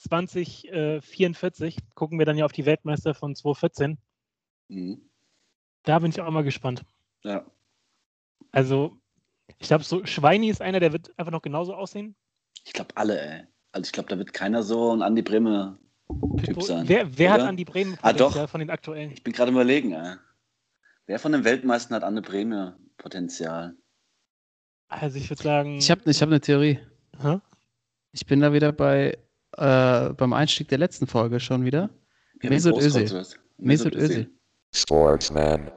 2044 gucken wir dann ja auf die Weltmeister von 2014. Mhm. Da bin ich auch mal gespannt. Ja. Also, ich glaube, so Schweini ist einer, der wird einfach noch genauso aussehen. Ich glaube, alle, ey. Also, ich glaube, da wird keiner so ein Andi Breme Typ sein. Wer, wer hat Andi Bremen ah, doch. von den aktuellen? Ich bin gerade überlegen, ey. Wer von den Weltmeistern hat Anne Breme Potenzial? Also ich würde sagen. Ich habe ich hab eine Theorie. Huh? Ich bin da wieder bei äh, beim Einstieg der letzten Folge schon wieder. Ja, Mesut Özil. Mesut Özil. Sportsman.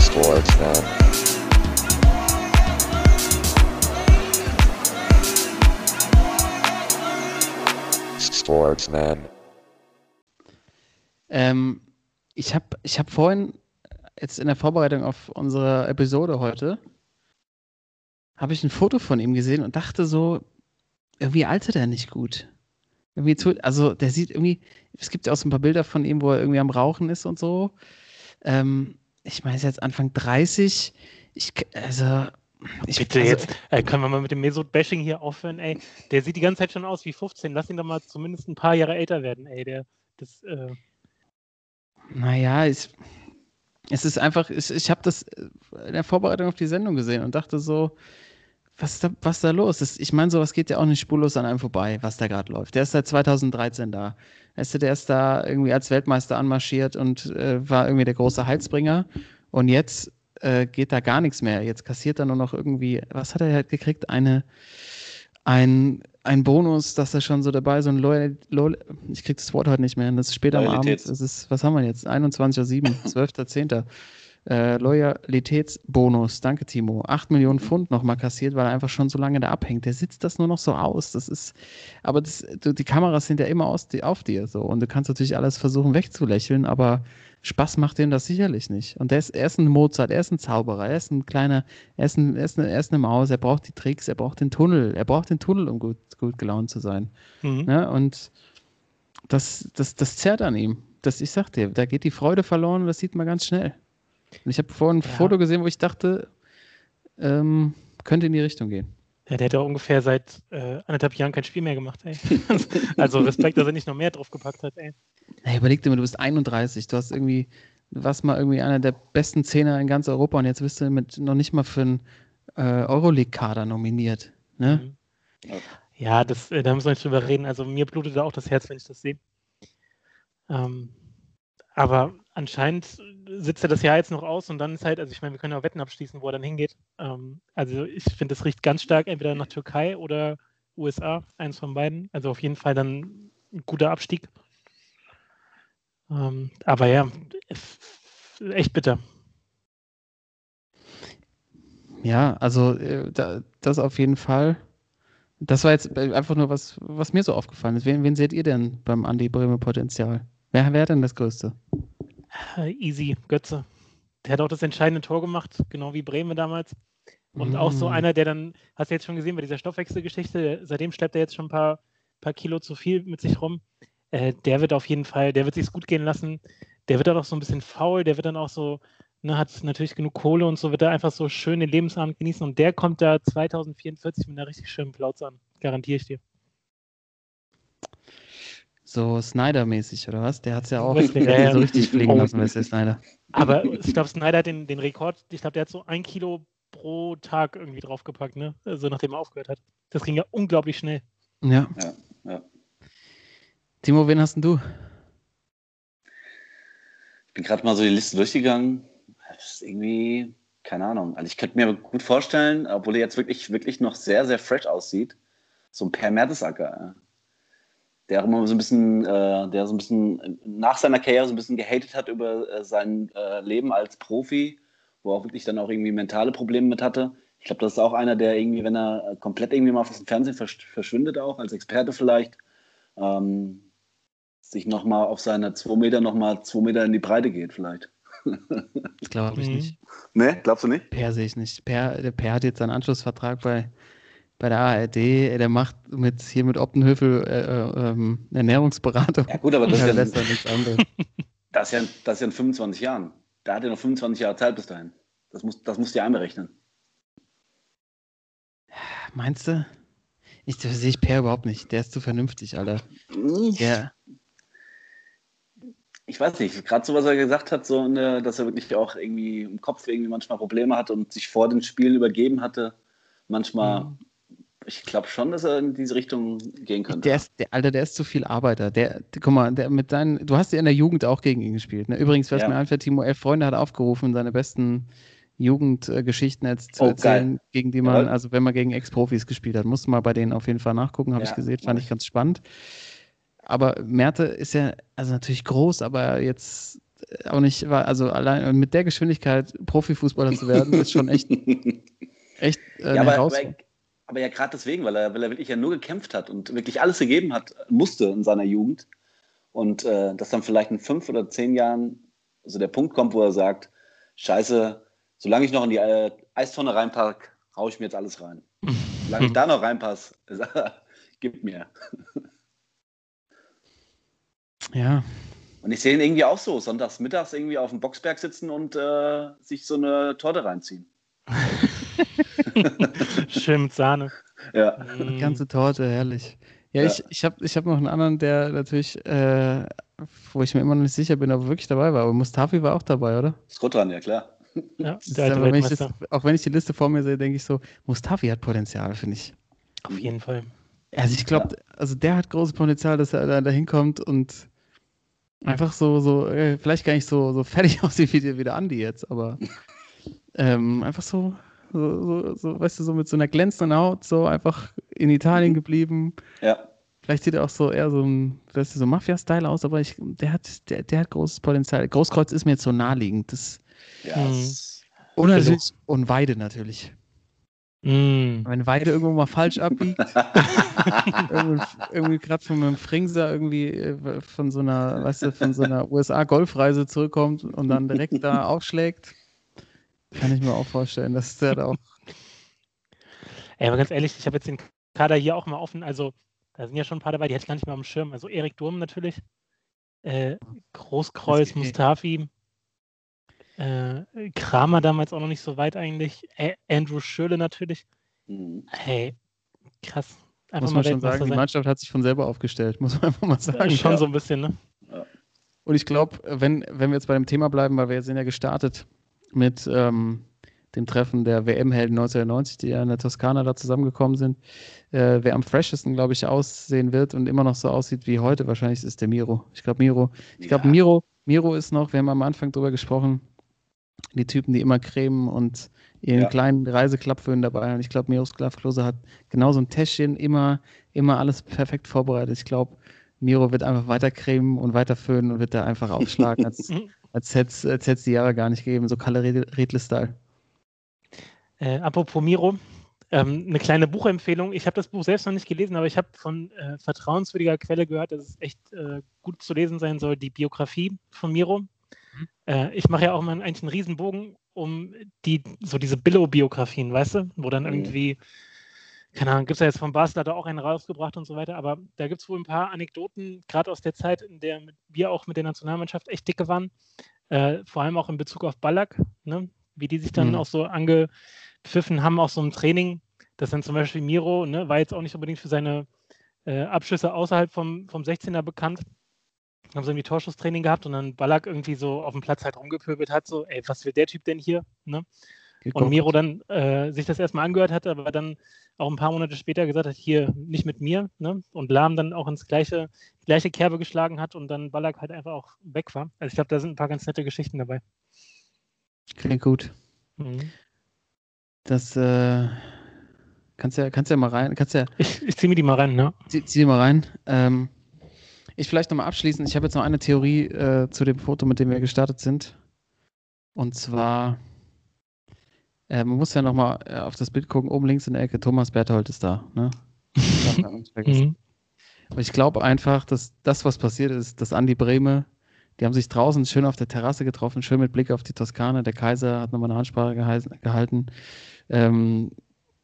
Sportsman. Sportsman. Ähm, ich habe ich hab vorhin, jetzt in der Vorbereitung auf unsere Episode heute, habe ich ein Foto von ihm gesehen und dachte so, irgendwie altert er nicht gut. Irgendwie zu, also der sieht irgendwie, es gibt ja auch so ein paar Bilder von ihm, wo er irgendwie am Rauchen ist und so. Ähm, ich meine, er ist jetzt Anfang 30. Ich, also, ich, Bitte also, jetzt, äh, können wir mal mit dem Mesut-Bashing hier aufhören, ey. Der sieht die ganze Zeit schon aus wie 15. Lass ihn doch mal zumindest ein paar Jahre älter werden, ey. Der, das, äh... Naja, ich, es ist einfach, ich, ich habe das in der Vorbereitung auf die Sendung gesehen und dachte so, was ist da, was ist da los? Das, ich meine, sowas geht ja auch nicht spurlos an einem vorbei, was da gerade läuft. Der ist seit 2013 da. Weißt du, der ist da irgendwie als Weltmeister anmarschiert und äh, war irgendwie der große Heilsbringer. Und jetzt äh, geht da gar nichts mehr. Jetzt kassiert er nur noch irgendwie, was hat er halt gekriegt? Eine, ein, ein Bonus, dass er schon so dabei so ein Loyal, Loyal ich krieg das Wort heute nicht mehr, das ist später am Abend, das ist, was haben wir jetzt? 21.07 Uhr, 12.10. Äh, Loyalitätsbonus, danke Timo. 8 Millionen Pfund nochmal kassiert, weil er einfach schon so lange da abhängt. Der sitzt das nur noch so aus. Das ist, aber das, die Kameras sind ja immer aus, auf dir so und du kannst natürlich alles versuchen wegzulächeln, aber Spaß macht ihm das sicherlich nicht. Und er ist, er ist ein Mozart, er ist ein Zauberer, er ist ein kleiner, er ist, ein, er, ist eine, er ist eine Maus, er braucht die Tricks, er braucht den Tunnel, er braucht den Tunnel, um gut, gut gelaunt zu sein. Mhm. Ja, und das, das, das zerrt an ihm. Das, ich sag dir, da geht die Freude verloren und das sieht man ganz schnell. Und ich habe vorhin ein ja. Foto gesehen, wo ich dachte, ähm, könnte in die Richtung gehen. Ja, der hat ja ungefähr seit äh, anderthalb Jahren kein Spiel mehr gemacht, ey. also Respekt, dass er nicht noch mehr draufgepackt hat, ey. Hey, überleg dir mal, du bist 31, du hast irgendwie, du warst mal irgendwie einer der besten Zehner in ganz Europa und jetzt bist du mit noch nicht mal für einen äh, Euroleague-Kader nominiert. Ne? Mhm. Ja, das, äh, da müssen wir nicht drüber reden. Also mir blutet da auch das Herz, wenn ich das sehe. Ähm, aber anscheinend sitzt er das Jahr jetzt noch aus und dann ist halt, also ich meine, wir können auch Wetten abschließen, wo er dann hingeht. Ähm, also ich finde, das riecht ganz stark entweder nach Türkei oder USA, eins von beiden. Also auf jeden Fall dann ein guter Abstieg. Ähm, aber ja, echt bitter. Ja, also äh, da, das auf jeden Fall. Das war jetzt einfach nur was, was mir so aufgefallen ist. Wen, wen seht ihr denn beim Andi Bremer Potenzial? Wer wäre denn das Größte? Äh, easy, Götze. Der hat auch das entscheidende Tor gemacht, genau wie Bremen damals. Und mm. auch so mm. einer, der dann, hast du jetzt schon gesehen bei dieser Stoffwechselgeschichte, seitdem schleppt er jetzt schon ein paar, paar Kilo zu viel mit sich rum. Äh, der wird auf jeden Fall, der wird sich gut gehen lassen. Der wird dann auch so ein bisschen faul, der wird dann auch so, ne, hat natürlich genug Kohle und so, wird er einfach so schön den Lebensabend genießen. Und der kommt da 2044 mit einer richtig schönen Plauze an. Garantiere ich dir. So Snyder-mäßig, oder was? Der hat es ja auch ja, so richtig fliegen lassen, Wesley Snyder. Aber ich glaube, Snyder hat den, den Rekord, ich glaube, der hat so ein Kilo pro Tag irgendwie draufgepackt, ne? Also nachdem er aufgehört hat. Das ging ja unglaublich schnell. Ja. ja, ja. Timo, wen hast denn du? Ich bin gerade mal so die Liste durchgegangen. Das ist irgendwie, keine Ahnung. Also ich könnte mir gut vorstellen, obwohl er jetzt wirklich, wirklich noch sehr, sehr fresh aussieht, so ein Per Mertesacker der auch immer so ein bisschen, äh, der so ein bisschen nach seiner Karriere so ein bisschen gehatet hat über äh, sein äh, Leben als Profi, wo er auch wirklich dann auch irgendwie mentale Probleme mit hatte. Ich glaube, das ist auch einer, der irgendwie, wenn er komplett irgendwie mal aus dem Fernsehen versch verschwindet, auch als Experte vielleicht, ähm, sich nochmal auf seine zwei Meter nochmal zwei Meter in die Breite geht, vielleicht. Das glaube ich mhm. nicht. Ne, glaubst du nicht? Per sehe ich nicht. Per, der Per hat jetzt seinen Anschlussvertrag bei bei der ARD, der macht mit hier mit Optenhöfel äh, äh, ähm, Ernährungsberatung. Ja gut, aber das, ist ja, das, das, ist ja, das ist ja in 25 Jahren. Da hat er noch 25 Jahre Zeit bis dahin. Das muss, das musst du ja einberechnen. Meinst du? Ich, das sehe ich Per überhaupt nicht. Der ist zu vernünftig, Alter. Der, Ich weiß nicht, gerade so, was er gesagt hat, so, ne, dass er wirklich auch irgendwie im Kopf irgendwie manchmal Probleme hatte und sich vor den Spielen übergeben hatte. Manchmal, Mhm. ich glaube schon, dass er in diese Richtung gehen könnte. der ist, der, Alter, der ist zu viel Arbeiter. Der, guck mal, der mit deinen, du hast ja in der Jugend auch gegen ihn gespielt. Ne? Übrigens, was Ja. mir einfällt, Timo Elf Freunde hat aufgerufen, seine besten Jugendgeschichten jetzt zu Oh, erzählen, geil. gegen die man, Jawohl. also wenn man gegen Ex-Profis gespielt hat. Musst du mal bei denen auf jeden Fall nachgucken, habe Ja, ich gesehen, fand ich. ganz spannend. Aber Merte ist ja, also natürlich groß, aber jetzt auch nicht, war, also allein mit der Geschwindigkeit Profifußballer zu werden, ist schon echt, echt äh, ja, aber, Herausforderung. aber, aber ja, gerade deswegen, weil er, weil er wirklich ja nur gekämpft hat und wirklich alles gegeben hat, musste in seiner Jugend. Und äh, dass dann vielleicht in fünf oder zehn Jahren so der Punkt kommt, wo er sagt, scheiße, solange ich noch in die äh, Eistonne reinpack, hau ich mir jetzt alles rein. Solange ich da noch reinpasse, gib mir. Ja, Und ich sehe ihn irgendwie auch so, sonntags mittags irgendwie auf dem Boxberg sitzen und äh, sich so eine Torte reinziehen. Schön mit Sahne. Ja. Die ganze Torte, herrlich. Ja, Ja. ich, ich habe ich hab noch einen anderen, der natürlich, äh, wo ich mir immer noch nicht sicher bin, ob er wirklich dabei war. Aber Mustafi war auch dabei, oder? Ist gut dran, ja klar. Ja, aber, wenn ich das, auch wenn ich die Liste vor mir sehe, denke ich so, Mustafi hat Potenzial, finde ich. Auf jeden Fall. Also ich glaube, also der hat großes Potenzial, dass er da, da hinkommt und einfach so, so, äh, vielleicht gar nicht so, so fertig aussieht wie, der- wie der Andi jetzt, aber ähm, einfach so, so, so, so, weißt du, so mit so einer glänzenden Haut, so einfach in Italien geblieben. Ja. Vielleicht sieht er auch so eher so ein, weißt du, so Mafia-Style aus, aber ich, der hat, der, der hat großes Potenzial. Großkreuz ist mir jetzt so naheliegend. Das, ja Mhm. es- und natürlich, und Weide natürlich. Mm. Wenn Weide irgendwo mal falsch abbiegt, irgendwie, irgendwie gerade von einem Fringser irgendwie äh, von so einer, weißt du, von so einer USA-Golfreise zurückkommt und dann direkt da aufschlägt, kann ich mir auch vorstellen, dass der da auch. Ey, aber ganz ehrlich, ich habe jetzt den Kader hier auch mal offen. Also, da sind ja schon ein paar dabei, die hatte ich gar nicht mehr am Schirm. Also, Erik Durm natürlich. Äh, Großkreuz. Mustafi. Äh, Kramer damals auch noch nicht so weit eigentlich. Ä Andrew Schöle natürlich. Mhm. Hey, krass. Einfach muss mal man schon sagen, die. Mannschaft hat sich von selber aufgestellt, muss man einfach mal Äh, sagen. schon ja. so ein bisschen, ne? Und ich glaube, wenn, wenn wir jetzt bei dem Thema bleiben, weil wir sind ja gestartet mit ähm, dem Treffen der WM-Helden 1990, die ja in der Toskana da zusammengekommen sind. Äh, wer am freshesten, glaube ich, aussehen wird und immer noch so aussieht wie heute, wahrscheinlich ist der Miro. Ich glaube, Miro. Ich glaube, Ja. Miro, Miro ist noch, wir haben am Anfang drüber gesprochen, die Typen, die immer cremen und ihren Ja. kleinen Reiseklappföhn dabei haben. Ich glaube, Miro Sklavklose hat genau so ein Täschchen, immer, immer alles perfekt vorbereitet. Ich glaube, Miro wird einfach weiter cremen und weiter föhnen und wird da einfach aufschlagen, als, als hätte es als hätt's die Jahre gar nicht gegeben. So Kalle Redle-Style. Äh, apropos Miro, ähm, eine kleine Buchempfehlung. Ich habe das Buch selbst noch nicht gelesen, aber ich habe von äh, vertrauenswürdiger Quelle gehört, dass es echt äh, gut zu lesen sein soll, die Biografie von Miro. Äh, ich mache ja auch mal eigentlich einen Riesenbogen um die, so diese Billo-Biografien, weißt du, wo dann Mhm. irgendwie, keine Ahnung, gibt es ja jetzt von Basel, hat er auch einen rausgebracht und so weiter, aber da gibt es wohl ein paar Anekdoten, gerade aus der Zeit, in der wir auch mit der Nationalmannschaft echt dicke waren, äh, vor allem auch in Bezug auf Ballack, ne? wie die sich dann Mhm. auch so angepfiffen haben, auch so im Training, dass dann zum Beispiel Miro, ne, war jetzt auch nicht unbedingt für seine äh, Abschüsse außerhalb vom, vom 16er bekannt, haben sie irgendwie Torschusstraining gehabt und dann Ballack irgendwie so auf dem Platz halt rumgepöbelt hat, so, ey, was will der Typ denn hier? Ne? Und Miro dann äh, sich das erstmal angehört hat, aber dann auch ein paar Monate später gesagt hat, hier nicht mit mir, ne? Und Lahm dann auch ins gleiche, gleiche Kerbe geschlagen hat und dann Ballack halt einfach auch weg war. Also ich glaube, da sind ein paar ganz nette Geschichten dabei. Klingt gut. Mhm. Das äh, kannst ja, kannst ja mal rein, kannst ja, Ich, ich ziehe mir die mal rein, ne? zieh, zieh die mal rein. Ähm, ich vielleicht nochmal abschließend, ich habe jetzt noch eine Theorie äh, zu dem Foto, mit dem wir gestartet sind. Und zwar, äh, man muss ja nochmal äh, auf das Bild gucken, oben links in der Ecke, Thomas Berthold ist da. Ne? Mhm. Aber ich glaube einfach, dass das, was passiert ist, dass Andi Brehme, die haben sich draußen schön auf der Terrasse getroffen, schön mit Blick auf die Toskana. Der Kaiser hat nochmal eine Ansprache gehalten. Ähm,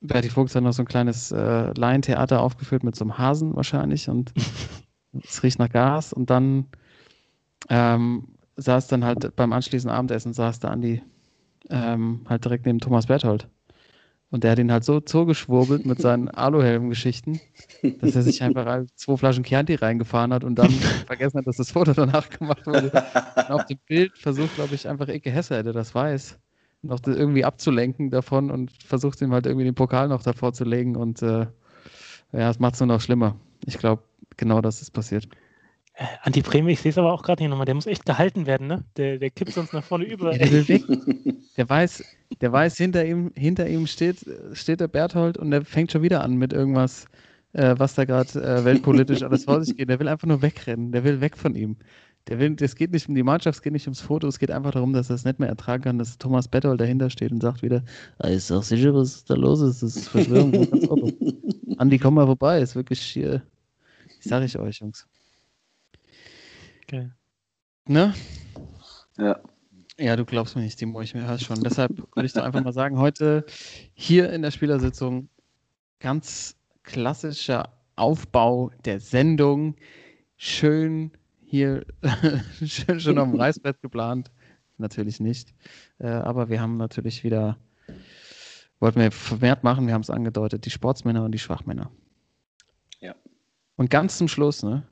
Berti Fuchs hat noch so ein kleines äh, Laientheater aufgeführt mit so einem Hasen wahrscheinlich und es riecht nach Gas. Und dann ähm, saß dann halt beim anschließenden Abendessen, saß da Andi ähm, halt direkt neben Thomas Berthold. Und der hat ihn halt so zugeschwurbelt mit seinen Aluhelm-Geschichten, dass er sich einfach zwei Flaschen Chianti reingefahren hat und dann vergessen hat, dass das Foto danach gemacht wurde. Und auf dem Bild versucht, glaube ich, einfach Ike Hesse, der das weiß, noch das irgendwie abzulenken davon und versucht ihm halt irgendwie den Pokal noch davor zu legen und äh, ja, es macht es nur noch schlimmer. Ich glaube, genau das ist passiert. Äh, Anti Breme, ich sehe es aber auch gerade hier nochmal, der muss echt gehalten werden, ne? Der, der kippt sonst nach vorne über. Der will weg. Der weiß, der weiß, hinter ihm, hinter ihm steht, steht der Berthold und der fängt schon wieder an mit irgendwas, äh, was da gerade äh, weltpolitisch alles vor sich geht. Der will einfach nur wegrennen. Der will weg von ihm. Der will, es geht nicht um die Mannschaft, es geht nicht ums Foto, es geht einfach darum, dass er es nicht mehr ertragen kann, dass Thomas Berthold dahinter steht und sagt wieder, ah, ist doch sicher, was da los ist. Das ist Verschwörung. Andi, komm mal vorbei. Ist wirklich hier. Sag ich euch, Jungs. Geil. Ne? Ja. Ja, du glaubst mir nicht, Timo, ich höre schon. Deshalb würde ich doch einfach mal sagen, heute hier in der Spielersitzung ganz klassischer Aufbau der Sendung. Schön hier, schön schon am Reißbrett geplant. Natürlich nicht. Äh, aber wir haben natürlich wieder, wollten wir vermehrt machen, wir haben es angedeutet, die Sportsmänner und die Schwachmänner. Ja. Und ganz zum Schluss, ne?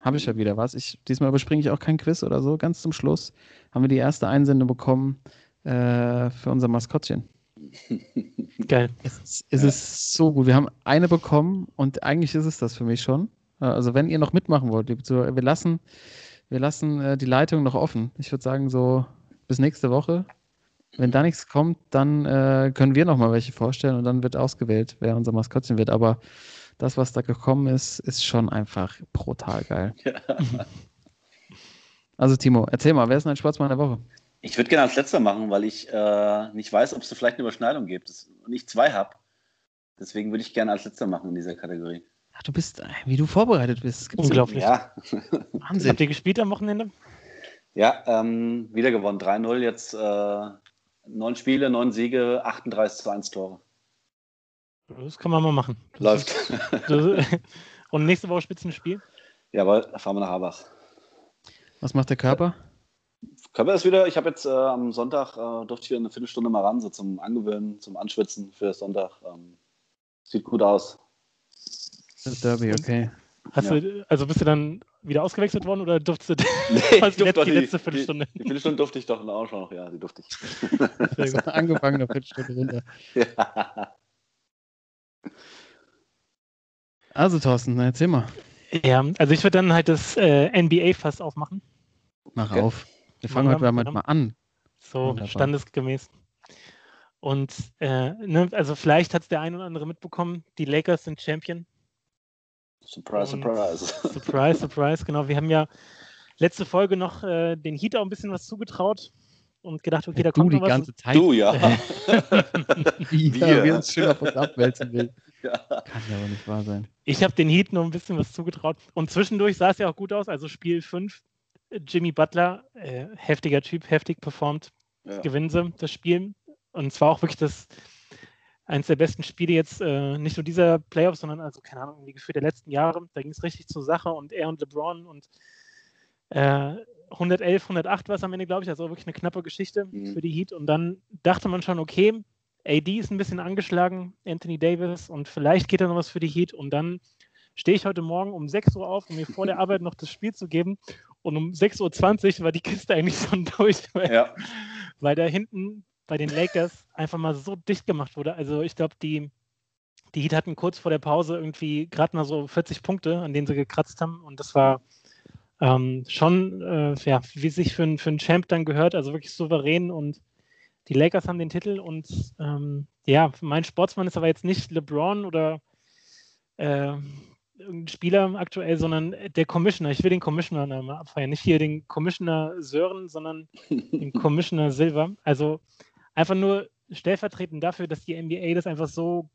Habe ich ja wieder was. Ich, diesmal überspringe ich auch kein Quiz oder so. Ganz zum Schluss haben wir die erste Einsendung bekommen äh, für unser Maskottchen. Geil. Es, ist, es ja. ist so gut. Wir haben eine bekommen und eigentlich ist es das für mich schon. Also wenn ihr noch mitmachen wollt, wir lassen, wir lassen äh, die Leitung noch offen. Ich würde sagen so bis nächste Woche. Wenn da nichts kommt, dann äh, können wir noch mal welche vorstellen und dann wird ausgewählt, wer unser Maskottchen wird. Aber das, was da gekommen ist, ist schon einfach brutal geil. Ja. Also Timo, erzähl mal, wer ist dein Sportsmann der Woche? Ich würde gerne als letzter machen, weil ich äh, nicht weiß, ob es da vielleicht eine Überschneidung gibt und ich zwei habe. Deswegen würde ich gerne als letzter machen in dieser Kategorie. Ach, du bist, äh, wie du vorbereitet bist. Unglaublich. Ja. Wahnsinn. Habt ihr gespielt am Wochenende? Ja, ähm, wieder gewonnen. 3-0, jetzt äh, neun Spiele, neun Siege, 38 zu 1 Tore. Das kann man mal machen. Das Läuft. Ist, das, und nächste Woche Spitzenspiel? Jawohl, da fahren wir nach Habach. Was macht der Körper? Körper ist wieder, ich habe jetzt äh, am Sonntag, äh, durfte ich wieder eine Viertelstunde mal ran, so zum Angewöhnen, zum Anschwitzen für Sonntag. Ähm, sieht gut aus. Das Derby, okay. Hast ja. du, also bist du dann wieder ausgewechselt worden oder durftest du nee, ich die, die, letzte Viertelstunde? Die, die, Viertelstunde durfte ich doch auch schon noch, ja, die durfte ich. Angefangen eine Viertelstunde runter. Ja. Also, Thorsten, erzähl mal. Ja, also ich würde dann halt das äh, NBA-Fass aufmachen. Mach okay. auf. Wir fangen heute mal, mal an. So, Wunderbar. standesgemäß. Und äh, ne, also vielleicht hat es der ein oder andere mitbekommen, die Lakers sind Champion. Surprise, Und surprise. Surprise, surprise, genau. Wir haben ja letzte Folge noch äh, den Heat auch ein bisschen was zugetraut und gedacht, okay, da du kommt die noch ganze was. Zeit. Du, ja. ja, wir uns schön auf uns abwälzen will. Ja. Kann ja aber nicht wahr sein. Ich habe den Heat noch ein bisschen was zugetraut. Und zwischendurch sah es ja auch gut aus. Also Spiel 5, Jimmy Butler, äh, heftiger Typ, heftig performt. Ja. Gewinnen sie das Spiel. Und zwar auch wirklich das eines der besten Spiele jetzt, äh, nicht nur dieser Playoffs, sondern also, keine Ahnung, irgendwie gefühlt der letzten Jahre. Da ging es richtig zur Sache und er und LeBron und äh, 111, 108 war es am Ende, glaube ich, also wirklich eine knappe Geschichte mhm. für die Heat. Und dann dachte man schon, okay, AD ist ein bisschen angeschlagen, Anthony Davis, und vielleicht geht da noch was für die Heat. Und dann stehe ich heute Morgen um 6 Uhr auf, um mir vor der Arbeit noch das Spiel zu geben. Und um 6.20 Uhr war die Kiste eigentlich schon durch, weil, ja. weil da hinten bei den Lakers einfach mal so dicht gemacht wurde. Also ich glaube, die, die Heat hatten kurz vor der Pause irgendwie gerade mal so 40 Punkte, an denen sie gekratzt haben. Und das war ähm, schon, äh, ja, wie sich für, für einen Champ dann gehört, also wirklich souverän und die Lakers haben den Titel und ähm, ja, mein Sportsmann ist aber jetzt nicht LeBron oder äh, irgendein Spieler aktuell, sondern der Commissioner. Ich will den Commissioner mal abfeiern. Nicht hier den Commissioner Sören, sondern den Commissioner Silver. Also einfach nur stellvertretend dafür, dass die NBA das einfach so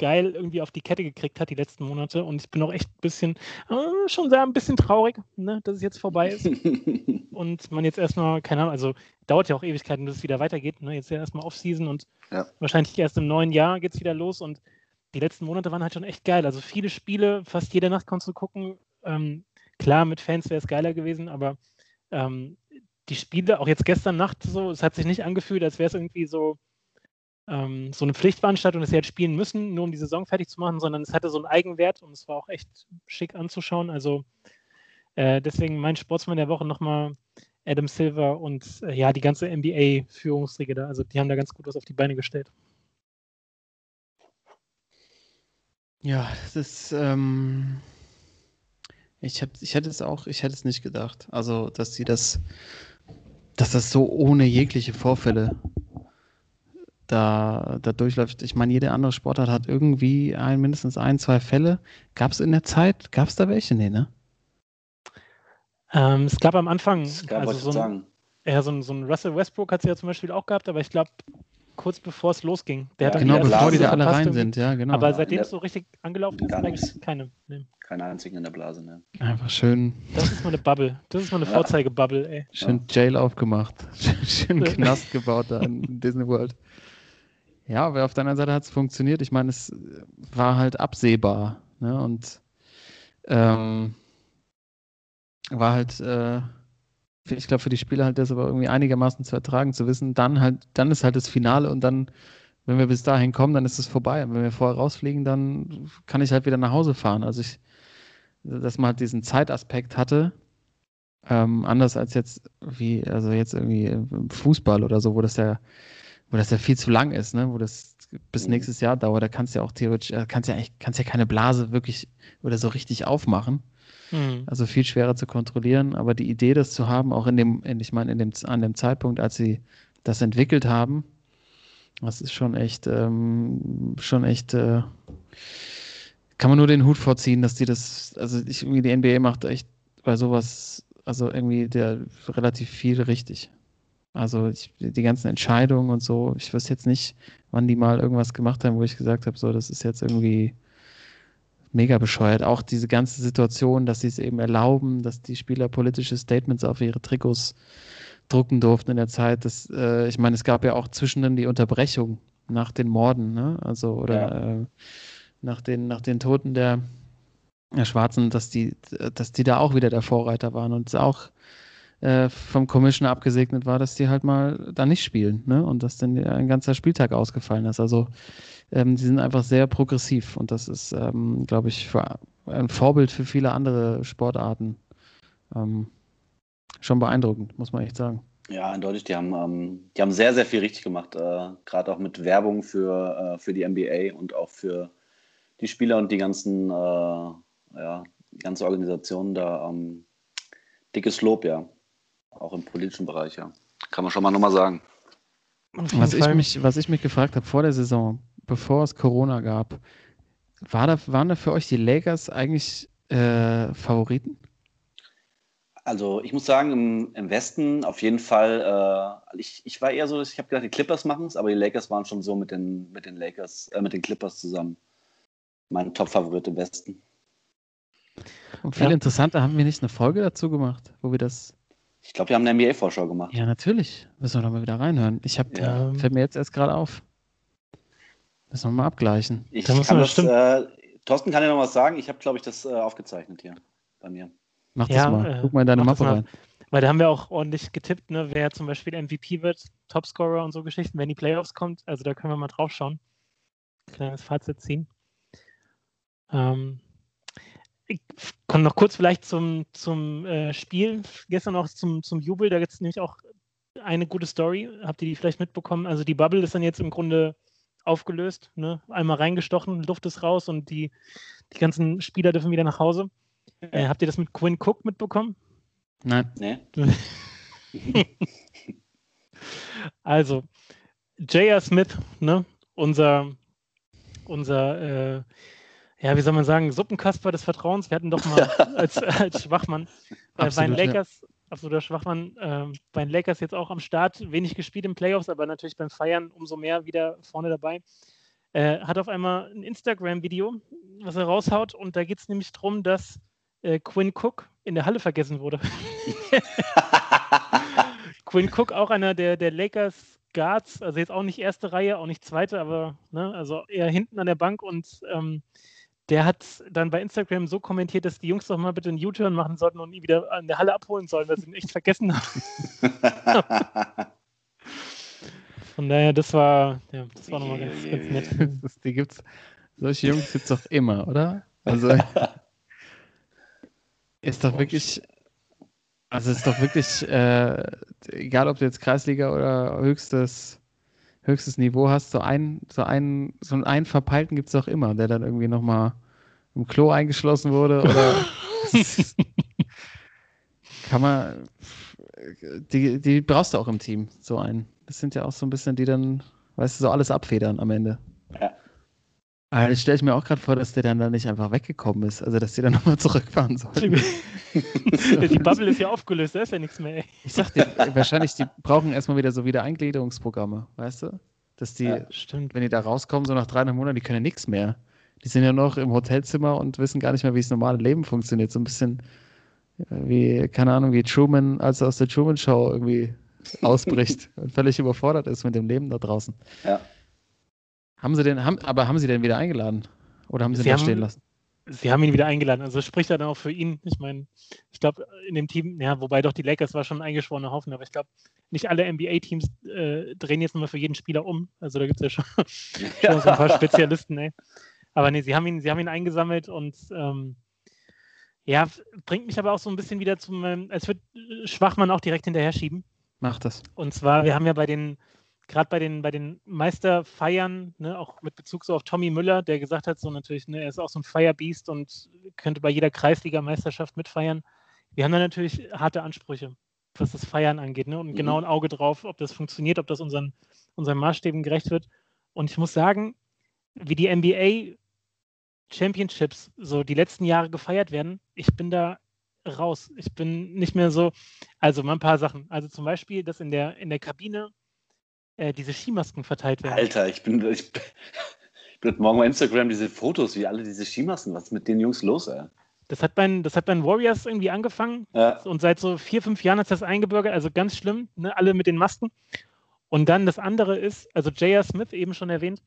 geil irgendwie auf die Kette gekriegt hat die letzten Monate. Und ich bin auch echt ein bisschen, äh, schon sehr ein bisschen traurig, ne, dass es jetzt vorbei ist. und man jetzt erstmal, keine Ahnung, also dauert ja auch Ewigkeiten, bis es wieder weitergeht. Ne? Jetzt ja erstmal Off-Season und ja. wahrscheinlich erst im neuen Jahr geht es wieder los. Und die letzten Monate waren halt schon echt geil. Also viele Spiele, fast jede Nacht konntest du gucken. Ähm, klar, mit Fans wäre es geiler gewesen, aber ähm, die Spiele, auch jetzt gestern Nacht so, es hat sich nicht angefühlt, als wäre es irgendwie so, ähm, so eine Pflichtveranstaltung, dass sie halt spielen müssen, nur um die Saison fertig zu machen, sondern es hatte so einen Eigenwert und es war auch echt schick anzuschauen. Also äh, deswegen mein Sportsmann der Woche nochmal Adam Silver und äh, ja, die ganze NBA-Führungsriege da. Also die haben da ganz gut was auf die Beine gestellt. Ja, das ist, ähm, ich, hab, ich hätte es auch, ich hätte es nicht gedacht. Also, dass sie das, dass das so ohne jegliche Vorfälle da, da durchläuft. Ich meine, jede andere Sportart hat irgendwie ein, mindestens ein, zwei Fälle. Gab es in der Zeit, gab es da welche? Nee, ne? Ähm, es gab am Anfang, gab, also so ein, sagen. ja, so ein, so ein Russell Westbrook hat sie ja zum Beispiel auch gehabt, aber ich glaube, kurz bevor es losging. Der Ja, hat Genau, bevor die da alle rein sind, ja, genau. Aber seitdem es so richtig angelaufen ist, nichts. keine. Nee. Keine einzigen in der Blase, ne? Einfach schön, Das ist mal eine Bubble. Das ist mal eine Ja. Vorzeigebubble, ey. schön Jail aufgemacht. Schön Knast gebaut da in Disney World. Ja, aber auf der anderen Seite hat es funktioniert. Ich meine, es war halt absehbar. Ne? Und ähm, war halt, äh, ich glaube, für die Spieler halt das aber irgendwie einigermaßen zu ertragen, zu wissen, dann halt, dann ist halt das Finale und dann, wenn wir bis dahin kommen, dann ist es vorbei. Und wenn wir vorher rausfliegen, dann kann ich halt wieder nach Hause fahren. Also ich, dass man halt diesen Zeitaspekt hatte, ähm, anders als jetzt wie, also jetzt irgendwie im Fußball oder so, wo das ja, wo das ja viel zu lang ist, ne? Wo das bis Mhm. nächstes Jahr dauert, da kannst du ja auch theoretisch, äh, kannst ja eigentlich, kannst ja keine Blase wirklich oder so richtig aufmachen. Hm. Also viel schwerer zu kontrollieren, aber die Idee, das zu haben, auch in dem, in, ich meine, in dem, an dem Zeitpunkt, als sie das entwickelt haben, das ist schon echt, ähm, schon echt, äh, kann man nur den Hut vorziehen, dass die das, also ich, irgendwie die NBA macht echt bei sowas, also irgendwie der relativ viel richtig. Also ich, die ganzen Entscheidungen und so, ich weiß jetzt nicht, wann die mal irgendwas gemacht haben, wo ich gesagt habe, so, das ist jetzt irgendwie mega bescheuert. Auch diese ganze Situation, dass sie es eben erlauben, dass die Spieler politische Statements auf ihre Trikots drucken durften in der Zeit. Das, äh, ich meine, es gab ja auch zwischendrin die Unterbrechung nach den Morden, ne? Also, oder äh, nach, den, nach den Toten der, der Schwarzen, dass die, dass die da auch wieder der Vorreiter waren und es auch äh, vom Commissioner abgesegnet war, dass die halt mal da nicht spielen, ne? Und dass dann ein ganzer Spieltag ausgefallen ist. Also ähm, die sind einfach sehr progressiv und das ist, ähm, glaube ich, für ein Vorbild für viele andere Sportarten. Ähm, schon beeindruckend, muss man echt sagen. Ja, eindeutig. Die haben, ähm, die haben sehr, sehr viel richtig gemacht. Äh, Gerade auch mit Werbung für, äh, für die NBA und auch für die Spieler und die ganzen, äh, ja, die ganze Organisation da. Ähm, dickes Lob, ja. Auch im politischen Bereich, ja. Kann man schon mal nochmal sagen. Was ich, mich, was ich mich gefragt habe vor der Saison, bevor es Corona gab, war da, waren da für euch die Lakers eigentlich äh, Favoriten? Also ich muss sagen, im, im Westen auf jeden Fall, äh, ich, ich war eher so, ich habe gedacht, die Clippers machen es, aber die Lakers waren schon so mit den, mit den Lakers, äh, mit den Clippers zusammen. Mein Top-Favorit im Westen. Und viel Ja. interessanter, haben wir nicht eine Folge dazu gemacht, wo wir das. Ich glaube, wir haben eine NBA-Vorschau gemacht. Ja, natürlich. Müssen wir doch mal wieder reinhören. Ich habe, Ja. fällt mir jetzt erst gerade auf. Müssen wir mal abgleichen. Ich Da muss kann man- das, stimmt. äh, Thorsten kann ja noch was sagen. Ich habe, glaube ich, das äh, aufgezeichnet hier bei mir. Mach Ja, das mal. äh, Guck mal in deine Mappe rein. Weil da haben wir auch ordentlich getippt, ne, wer zum Beispiel MVP wird, Topscorer und so Geschichten, wenn die Playoffs kommt. Also da können wir mal drauf schauen. Kleines Fazit ziehen. Ähm, ich komme noch kurz vielleicht zum, zum äh, Spiel. Gestern auch zum, zum Jubel. Da gibt es nämlich auch eine gute Story. Habt ihr die vielleicht mitbekommen? Also die Bubble ist dann jetzt im Grunde aufgelöst. Ne? Einmal reingestochen, Luft ist raus und die, die ganzen Spieler dürfen wieder nach Hause. Äh, habt ihr das mit Quinn Cook mitbekommen? Nein. Nee? Also, J.R. Smith, ne? unser, unser äh, ja, wie soll man sagen, Suppenkasper des Vertrauens. Wir hatten doch mal als, als Schwachmann äh, bei den Absolut, ja. Absoluter Schwachmann, äh, bei den Lakers jetzt auch am Start, wenig gespielt in Playoffs, aber natürlich beim Feiern umso mehr wieder vorne dabei. Äh, hat auf einmal ein Instagram-Video, was er raushaut, und da geht es nämlich darum, dass äh, Quinn Cook in der Halle vergessen wurde. Quinn Cook, auch einer der, der Lakers Guards, also jetzt auch nicht erste Reihe, auch nicht zweite, aber ne, also eher hinten an der Bank und ähm, der hat dann bei Instagram so kommentiert, dass die Jungs doch mal bitte einen U-Turn machen sollten und ihn wieder an der Halle abholen sollen, weil sie ihn echt vergessen haben. Von daher, das war, ja, das war nochmal ganz, ganz nett. die gibt's, solche Jungs gibt es doch immer, oder? Also ist doch wirklich, also ist doch wirklich, äh, egal ob du jetzt Kreisliga oder höchstes, höchstes Niveau hast, so einen, so einen, so einen Verpeilten gibt es doch immer, der dann irgendwie nochmal im Klo eingeschlossen wurde oder kann man, die, die brauchst du auch im Team, so einen. Das sind ja auch so ein bisschen, die dann, weißt du, so alles abfedern am Ende. Ja. Aber das stelle ich mir auch gerade vor, dass der dann da nicht einfach weggekommen ist. Also, dass die dann nochmal zurückfahren sollen. die Bubble ist ja aufgelöst, da ist ja nichts mehr. Ey. Ich sag dir, wahrscheinlich, die brauchen erstmal wieder so wieder Eingliederungsprogramme, weißt du? Dass die, ja, wenn die da rauskommen, so nach 300 Monaten, die können ja nichts mehr. Die sind ja noch im Hotelzimmer und wissen gar nicht mehr, wie das normale Leben funktioniert. So ein bisschen wie, keine Ahnung, wie Truman, als er aus der Truman Show irgendwie ausbricht und völlig überfordert ist mit dem Leben da draußen. Ja. Haben sie den, haben, aber haben sie den wieder eingeladen? Oder haben sie, sie ihn da stehen lassen? Sie haben ihn wieder eingeladen. Also spricht er dann auch für ihn. Ich meine, ich glaube, in dem Team, ja, wobei doch die Lakers war schon ein eingeschworener Haufen, aber ich glaube, nicht alle NBA-Teams äh, drehen jetzt nochmal für jeden Spieler um. Also da gibt es ja schon, schon so ein paar Spezialisten, ey. Aber nee, sie haben ihn, sie haben ihn eingesammelt und ähm, ja, bringt mich aber auch so ein bisschen wieder zum, ähm, als wird Schwachmann auch direkt hinterher schieben. Macht das. Und zwar, wir haben ja bei den gerade bei den, bei den Meisterfeiern, ne, auch mit Bezug so auf Tommy Müller, der gesagt hat, so natürlich, ne, er ist auch so ein Firebeast und könnte bei jeder Kreisliga-Meisterschaft mitfeiern. Wir haben da natürlich harte Ansprüche, was das Feiern angeht, ne, und mhm. genau ein Auge drauf, ob das funktioniert, ob das unseren, unseren Maßstäben gerecht wird. Und ich muss sagen, wie die NBA Championships so die letzten Jahre gefeiert werden, ich bin da raus. Ich bin nicht mehr so, also mal ein paar Sachen. Also zum Beispiel, dass in der, in der Kabine äh, diese Skimasken verteilt werden. Alter, ich bin, ich, ich bin morgen bei Instagram diese Fotos, wie alle diese Skimasken, was ist mit den Jungs los, ey? Das hat, bei, das hat bei den Warriors irgendwie angefangen ja. und seit so vier, fünf Jahren hat das eingebürgert, also ganz schlimm, ne? alle mit den Masken. Und dann das andere ist, also J.R. Smith, eben schon erwähnt,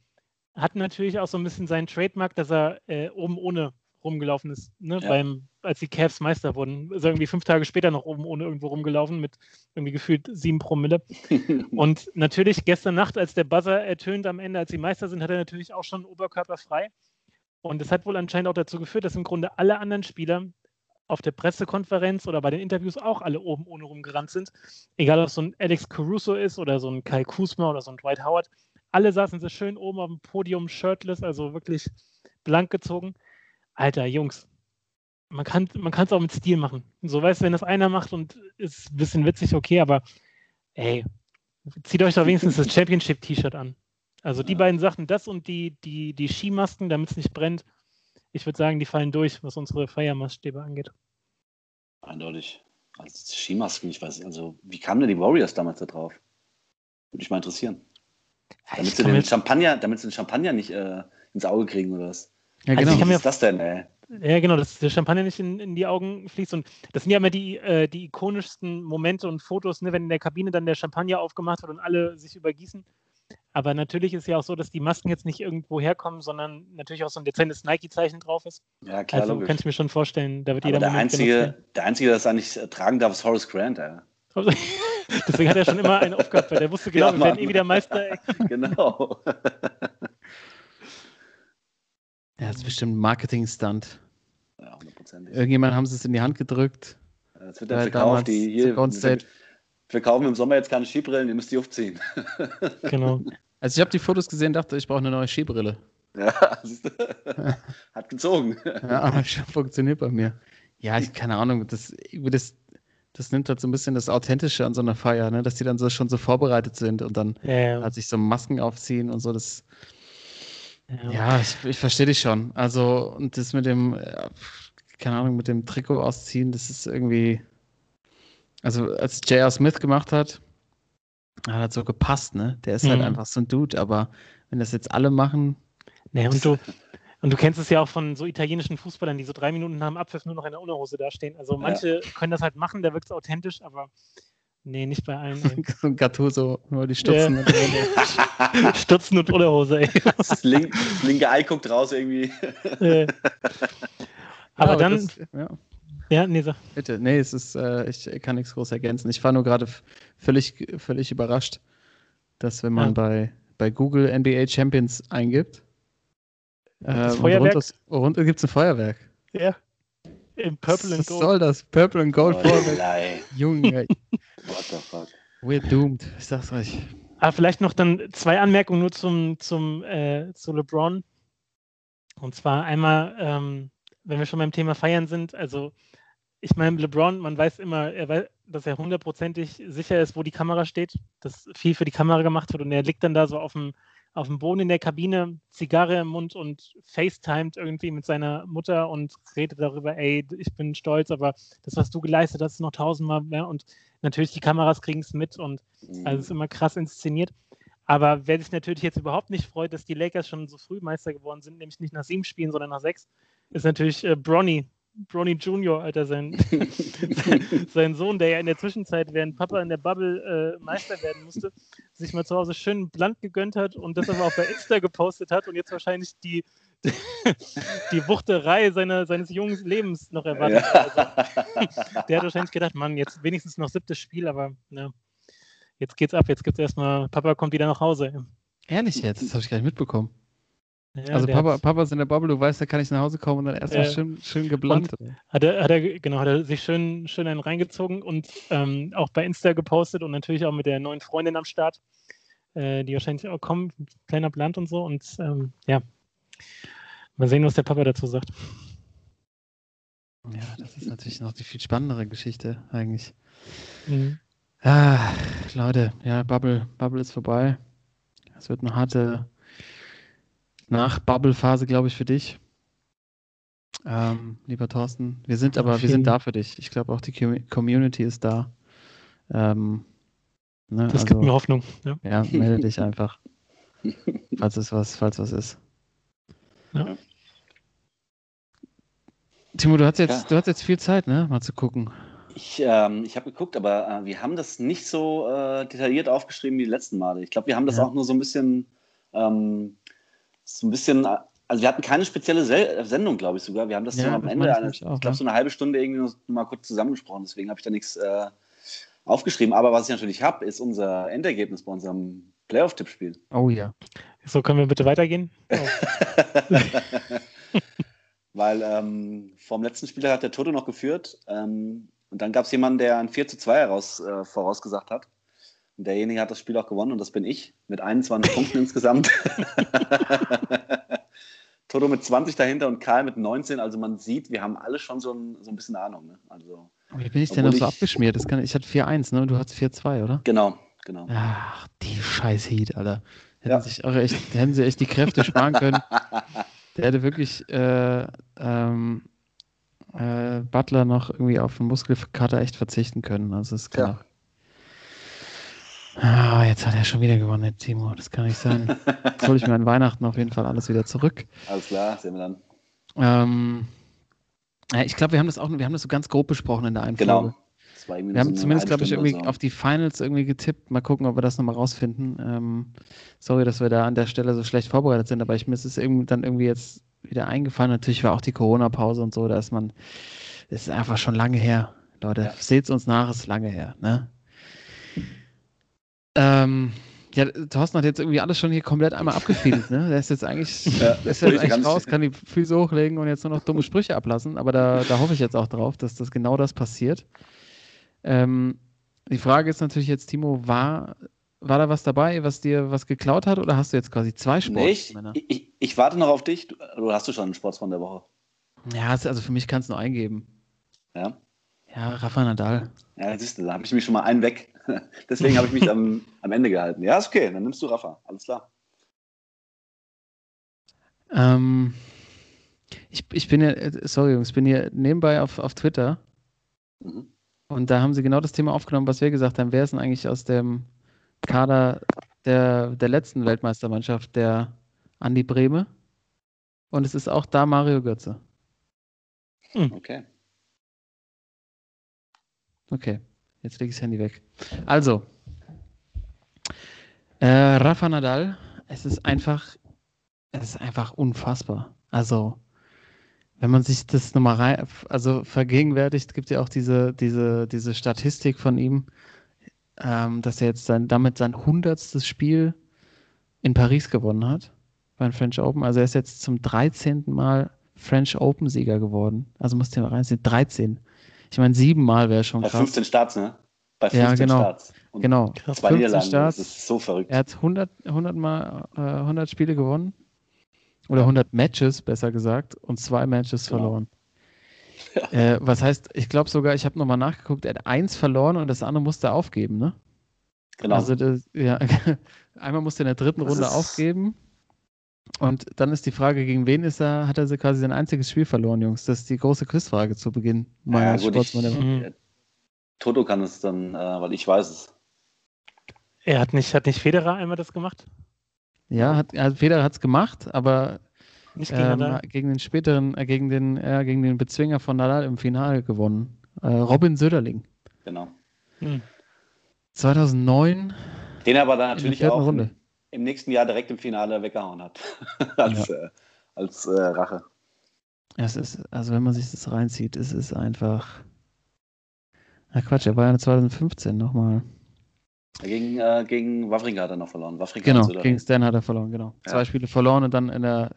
hat natürlich auch so ein bisschen seinen Trademark, dass er äh, oben ohne rumgelaufen ist, ne? Ja. Beim, als die Cavs Meister wurden. Ist er irgendwie fünf Tage später noch oben ohne irgendwo rumgelaufen mit irgendwie gefühlt sieben Promille. und natürlich gestern Nacht, als der Buzzer ertönt am Ende, als sie Meister sind, hat er natürlich auch schon Oberkörper frei. Und das hat wohl anscheinend auch dazu geführt, dass im Grunde alle anderen Spieler auf der Pressekonferenz oder bei den Interviews auch alle oben ohne rumgerannt sind. Egal, ob es so ein Alex Caruso ist oder so ein Kai Kusma oder so ein Dwight Howard. Alle saßen sie schön oben auf dem Podium, shirtless, also wirklich blank gezogen. Alter, Jungs, man kann man es auch mit Stil machen. So weißt du, wenn das einer macht und ist ein bisschen witzig, okay, aber ey, zieht euch doch wenigstens das Championship-T-Shirt an. Also die ja. beiden Sachen, das und die, die, die Skimasken, damit es nicht brennt, ich würde sagen, die fallen durch, was unsere Feiermaßstäbe angeht. Eindeutig. Also Skimasken, ich weiß, also wie kamen denn die Warriors damals da drauf? Würde mich mal interessieren. damit sie den Champagner, damit sie den Champagner nicht äh, ins Auge kriegen oder was? Ja, genau. Also, was ist das denn, ey? Ja, genau, dass der Champagner nicht in, in, die Augen fließt. Und das sind ja immer die, äh, die ikonischsten Momente und Fotos, ne, wenn in der Kabine dann der Champagner aufgemacht wird und alle sich übergießen. Aber natürlich ist ja auch so, dass die Masken jetzt nicht irgendwo herkommen, sondern natürlich auch so ein dezentes Nike-Zeichen drauf ist. Ja, klar. Also kann ich mir schon vorstellen, da wird jeder. Der einzige, der einzige, der das eigentlich tragen darf, ist Horace Grant, ey. Deswegen hat er schon immer eine Aufgabe, weil der wusste genau, ja, wir werden eh wieder Meister. Ey. genau. Ja, das ist bestimmt ein Marketing-Stunt. Hundertprozentig. Irgendjemand haben sie es in die Hand gedrückt. Es wird dann äh, verkauft, die hier. Wir, wir kaufen im Sommer jetzt keine Skibrillen, ihr müsst die aufziehen. genau. Also ich habe die Fotos gesehen, dachte, ich brauche eine neue Skibrille. Ja, hat gezogen. Ja, aber funktioniert bei mir. Ja, ich keine Ahnung, das, das, das nimmt halt so ein bisschen das Authentische an so einer Feier, ne? dass die dann so schon so vorbereitet sind und dann ja, ja. halt sich so Masken aufziehen und so. Das, ja, ja ich, ich verstehe dich schon. Also, und das mit dem, äh, keine Ahnung, mit dem Trikot ausziehen, das ist irgendwie. Also, als J.R. Smith gemacht hat, hat halt so gepasst, ne? Der ist halt mhm. halt einfach so ein Dude, aber wenn das jetzt alle machen. Nee, und du, und du kennst es ja auch von so italienischen Fußballern, die so drei Minuten nach dem Abpfiff nur noch in der Unterhose dastehen. Also manche ja. können das halt machen, da wirkt es authentisch, aber Nee, nicht bei allen. so ein Gattuso, nur die Stutzen. Ja. Stutzen und Unterhose, ey. Das, link, das linke Ei guckt raus irgendwie. Äh. Aber Ja, dann, Das, ja, ja, nee, sag. bitte. Nee, es ist, äh, ich kann nichts groß ergänzen. Ich war nur gerade völlig, völlig überrascht, dass wenn man Ja. bei, bei Google NBA Champions eingibt, äh, Das und Feuerwerk? runter, runter gibt es ein Feuerwerk. Ja. Im Purple and Was Gold. soll das? Purple and Gold Feuerwerk. Lei. Junge, What the fuck? we're doomed. Ich sag's euch. Aber vielleicht noch dann zwei Anmerkungen nur zum, zum äh, zu LeBron. Und zwar einmal, ähm, wenn wir schon beim Thema Feiern sind, also ich meine, LeBron, man weiß immer, er weiß, dass er hundertprozentig sicher ist, wo die Kamera steht, dass viel für die Kamera gemacht wird und er liegt dann da so auf dem, auf dem Boden in der Kabine, Zigarre im Mund und FaceTimed irgendwie mit seiner Mutter und redet darüber, ey, ich bin stolz, aber das, was du geleistet hast, ist noch tausendmal mehr und natürlich die Kameras kriegen es mit und also es ist immer krass inszeniert. Aber wer sich natürlich jetzt überhaupt nicht freut, dass die Lakers schon so früh Meister geworden sind, nämlich nicht nach sieben Spielen, sondern nach sechs, ist natürlich äh, Bronny. Bronny Junior, Alter, sein, sein, Sohn, der ja in der Zwischenzeit, während Papa in der Bubble äh, Meister werden musste, sich mal zu Hause schön bland gegönnt hat und das aber auch bei Insta gepostet hat und jetzt wahrscheinlich die, die Wuchterei seiner, seines jungen Lebens noch erwartet. Also, der hat wahrscheinlich gedacht, Mann, jetzt wenigstens noch siebtes Spiel, aber ja, jetzt geht's ab. Jetzt gibt's erstmal, Papa kommt wieder nach Hause. Ehrlich jetzt, das habe ich gar nicht mitbekommen. Ja, also Papa, Papa ist in der Bubble, du weißt, da kann ich nach Hause kommen und dann erstmal Ja. schön, schön geblankt. Hat er, hat er, genau, hat er sich schön, schön einen reingezogen und ähm, auch bei Insta gepostet und natürlich auch mit der neuen Freundin am Start, äh, die wahrscheinlich auch kommen, kleiner Bland und so. Und ähm, ja, mal sehen, was der Papa dazu sagt. Ja, das ist natürlich noch die viel spannendere Geschichte eigentlich. Mhm. Ah, Leute, ja, Bubble, Bubble ist vorbei. Es wird eine harte Nach-Bubble-Phase, glaube ich, für dich. Ähm, lieber Thorsten. Wir sind aber, wir sind da für dich. Ich glaube auch die Com- Community ist da. Ähm, ne, Das gibt also, mir Hoffnung. Ja. ja, melde dich einfach, falls es was, falls was ist. Ja. Timo, du hast jetzt, Ja. du hast jetzt viel Zeit, ne, mal zu gucken. Ich, ähm, ich habe geguckt, aber äh, wir haben das nicht so äh, detailliert aufgeschrieben wie die letzten Male. Ich glaube, wir haben das Ja. auch nur so ein bisschen, ähm, so ein bisschen, also wir hatten keine spezielle Sel Sendung, glaube ich sogar. Wir haben das Ja, so am Ende, ich auch, ich glaube, so eine halbe Stunde irgendwie nur mal kurz zusammengesprochen. Deswegen habe ich da nichts äh, aufgeschrieben. Aber was ich natürlich habe, ist unser Endergebnis bei unserem Playoff-Tippspiel. Oh ja. So, können wir bitte weitergehen? Oh. Weil ähm, vom letzten Spiel hat der Toto noch geführt. Ähm, und dann gab es jemanden, der ein 4 zu 2 heraus, äh, vorausgesagt hat. Und derjenige hat das Spiel auch gewonnen und das bin ich mit 21 Punkten insgesamt. Toto mit 20 dahinter und Karl mit 19. Also man sieht, wir haben alle schon so ein, so ein bisschen Ahnung. Ne? Also Wie bin ich denn noch so abgeschmiert? Das kann, ich hatte 4-1, ne? Du hattest 4-2, oder? genau, genau. Ach, die scheiß Heat, Alter. Hätten, Ja. sich auch echt, hätten sie echt die Kräfte sparen können. Der hätte wirklich äh, ähm, äh, Butler noch irgendwie auf den Muskelkater echt verzichten können. Also ist Ja. klar. Ah, jetzt hat er schon wieder gewonnen, der Timo. Das kann nicht sein. Jetzt hole ich mir an Weihnachten auf jeden Fall alles wieder zurück. Alles klar, sehen wir dann. Ähm, ja, ich glaube, wir haben das auch, wir haben das so ganz grob besprochen in der einen Genau. Folge. Wir haben zumindest, glaube ich, irgendwie so. auf die Finals irgendwie getippt. Mal gucken, ob wir das nochmal rausfinden. Ähm, sorry, dass wir da an der Stelle so schlecht vorbereitet sind, aber ich mir ist es irgendwie, dann irgendwie jetzt wieder eingefallen. Natürlich war auch die Corona-Pause und so, da ist man, das ist einfach schon lange her. Leute, Ja. seht's uns nach, ist lange her. Ne? Ähm, ja, Thorsten hat jetzt irgendwie alles schon hier komplett einmal abgefiedelt. Ne? Der ist jetzt eigentlich, Ja, ist jetzt eigentlich raus, kann die Füße hochlegen und jetzt nur noch dumme Sprüche ablassen. Aber da, da hoffe ich jetzt auch drauf, dass das genau das passiert. Ähm, die Frage ist natürlich jetzt, Timo, war, war da was dabei, was dir was geklaut hat oder hast du jetzt quasi zwei Nee, ich, Sportsmänner? ich, ich, warte noch auf dich. Du, oder hast du schon einen Sportsmann der Woche? Ja, also für mich kann es nur eingeben. Ja. Ja, Rafa Nadal. Ja, siehst du, da habe ich mich schon mal einen weg. Deswegen habe ich mich am, am Ende gehalten. Ja, ist okay, dann nimmst du Rafa. Alles klar. Ähm, ich, ich bin ja, äh, sorry Jungs, ich bin hier nebenbei auf, auf Twitter Mhm. und da haben sie genau das Thema aufgenommen, was wir gesagt haben. Wer ist denn eigentlich aus dem Kader der, der letzten Weltmeistermannschaft, der Andi Brehme? Und es ist auch da Mario Götze. Okay. Okay. Jetzt lege ich das Handy weg. Also, äh, Rafa Nadal, es ist einfach, es ist einfach unfassbar. Also, wenn man sich das nochmal rein, also vergegenwärtigt, gibt ja auch diese, diese, diese Statistik von ihm, ähm, dass er jetzt sein, damit sein hundertstes Spiel in Paris gewonnen hat beim French Open. Also er ist jetzt zum 13. Mal French Open Sieger geworden. Also musst du mal reinziehen, 13. Ich meine, sieben Mal wäre schon Bei krass. 15 Starts, ne? Bei 15 ja, genau. Starts. Und genau. Zwei Niederlagen, das ist so verrückt. Er hat 100, 100 Mal äh, 100 Spiele gewonnen. Oder 100 Matches, besser gesagt, und zwei Matches genau. verloren. Ja. Äh, was heißt, ich glaube sogar, ich habe nochmal nachgeguckt, er hat eins verloren und das andere musste er aufgeben, ne? Genau. Also das, ja, einmal musste er in der dritten das Runde aufgeben. Und dann ist die Frage, gegen wen ist er, hat er quasi sein einziges Spiel verloren, Jungs? Das ist die große Quizfrage zu Beginn meiner ja, gut, ich, mhm. Toto kann es dann, äh, weil ich weiß es. Er hat nicht, hat nicht Federer einmal das gemacht? Ja, hat, also Federer hat es gemacht, aber nicht gegen, ähm, gegen den späteren, äh, gegen den, äh, gegen den Bezwinger von Nadal im Finale gewonnen. Äh, Robin Söderling. Genau. Hm. 2009. Den aber dann natürlich auch Runde. Im nächsten Jahr direkt im Finale weggehauen hat. als ja. äh, als äh, Rache. Es ist, also wenn man sich das reinzieht, es ist einfach. Na Quatsch, er war ja 2015 nochmal. Gegen, äh, gegen Wawrinka hat er noch verloren. Wawrinka genau, gegen Stan hat er verloren, genau. Ja. Zwei Spiele verloren und dann in der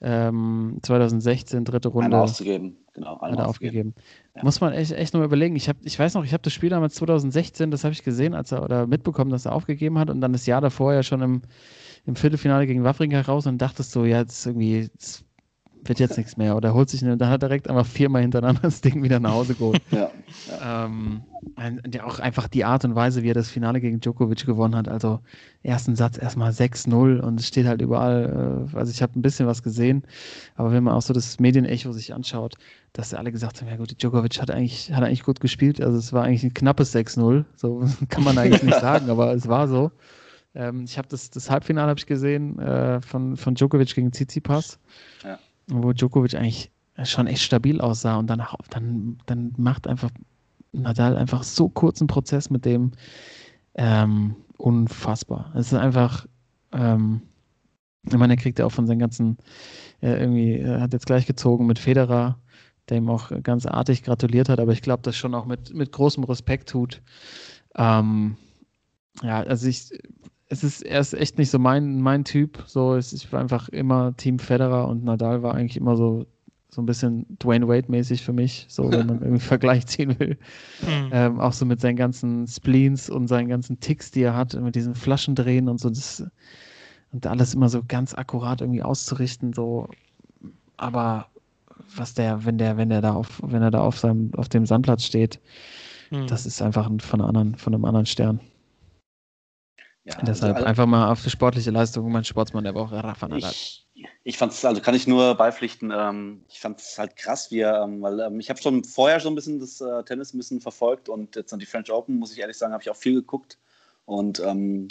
ähm, 2016 dritte Runde. Eine auszugeben, genau. Hat er aufgegeben. Ja. Muss man echt, echt nur überlegen. Ich, hab, ich weiß noch, ich habe das Spiel damals 2016, das habe ich gesehen, als er oder mitbekommen, dass er aufgegeben hat und dann das Jahr davor ja schon im, im Viertelfinale gegen Wawrinka raus und dachtest so, ja, ist irgendwie, das wird jetzt nichts mehr. Oder holt sich eine, dann hat er direkt einfach viermal hintereinander das Ding wieder nach Hause geholt. ja, ja. Ähm, auch einfach die Art und Weise, wie er das Finale gegen Djokovic gewonnen hat. Also ersten Satz erstmal 6-0 und es steht halt überall, äh, also ich habe ein bisschen was gesehen, aber wenn man auch so das Medienecho sich anschaut, dass alle gesagt haben, ja gut, Djokovic hat eigentlich, hat eigentlich gut gespielt, also es war eigentlich ein knappes 6-0, so kann man eigentlich nicht sagen, aber es war so. Ähm, ich habe das, das Halbfinale habe ich gesehen äh, von, von Djokovic gegen Tsitsipas. Ja wo Djokovic eigentlich schon echt stabil aussah und dann, dann, dann macht einfach Nadal einfach so kurzen Prozess mit dem ähm, unfassbar. Es ist einfach, ähm, ich meine, er kriegt ja auch von seinen ganzen, äh, irgendwie, er hat jetzt gleich gezogen mit Federer, der ihm auch ganz artig gratuliert hat, aber ich glaube, das schon auch mit, mit großem Respekt tut. Ähm, ja, also ich, es ist, er ist echt nicht so mein, mein Typ. So, es, ich war einfach immer Team Federer und Nadal war eigentlich immer so, so ein bisschen Dwayne Wade-mäßig für mich, so wenn man irgendwie Vergleich ziehen will. Mhm. Ähm, auch so mit seinen ganzen Spleens und seinen ganzen Ticks, die er hat, mit diesen Flaschendrehen und so, das, und alles immer so ganz akkurat irgendwie auszurichten, so. Aber was der, wenn der, wenn der da auf, wenn er da auf seinem, auf dem Sandplatz steht, mhm. das ist einfach von, anderen, von einem anderen Stern. Ja, Deshalb also, einfach mal auf die sportliche Leistung, mein Sportsmann, der braucht Rafa Nadal. Ich, ich fand es, also kann ich nur beipflichten, ähm, ich fand es halt krass, wie er, ähm, weil ähm, ich habe schon vorher so ein bisschen das äh, Tennis ein bisschen verfolgt und jetzt an die French Open, muss ich ehrlich sagen, habe ich auch viel geguckt und ähm,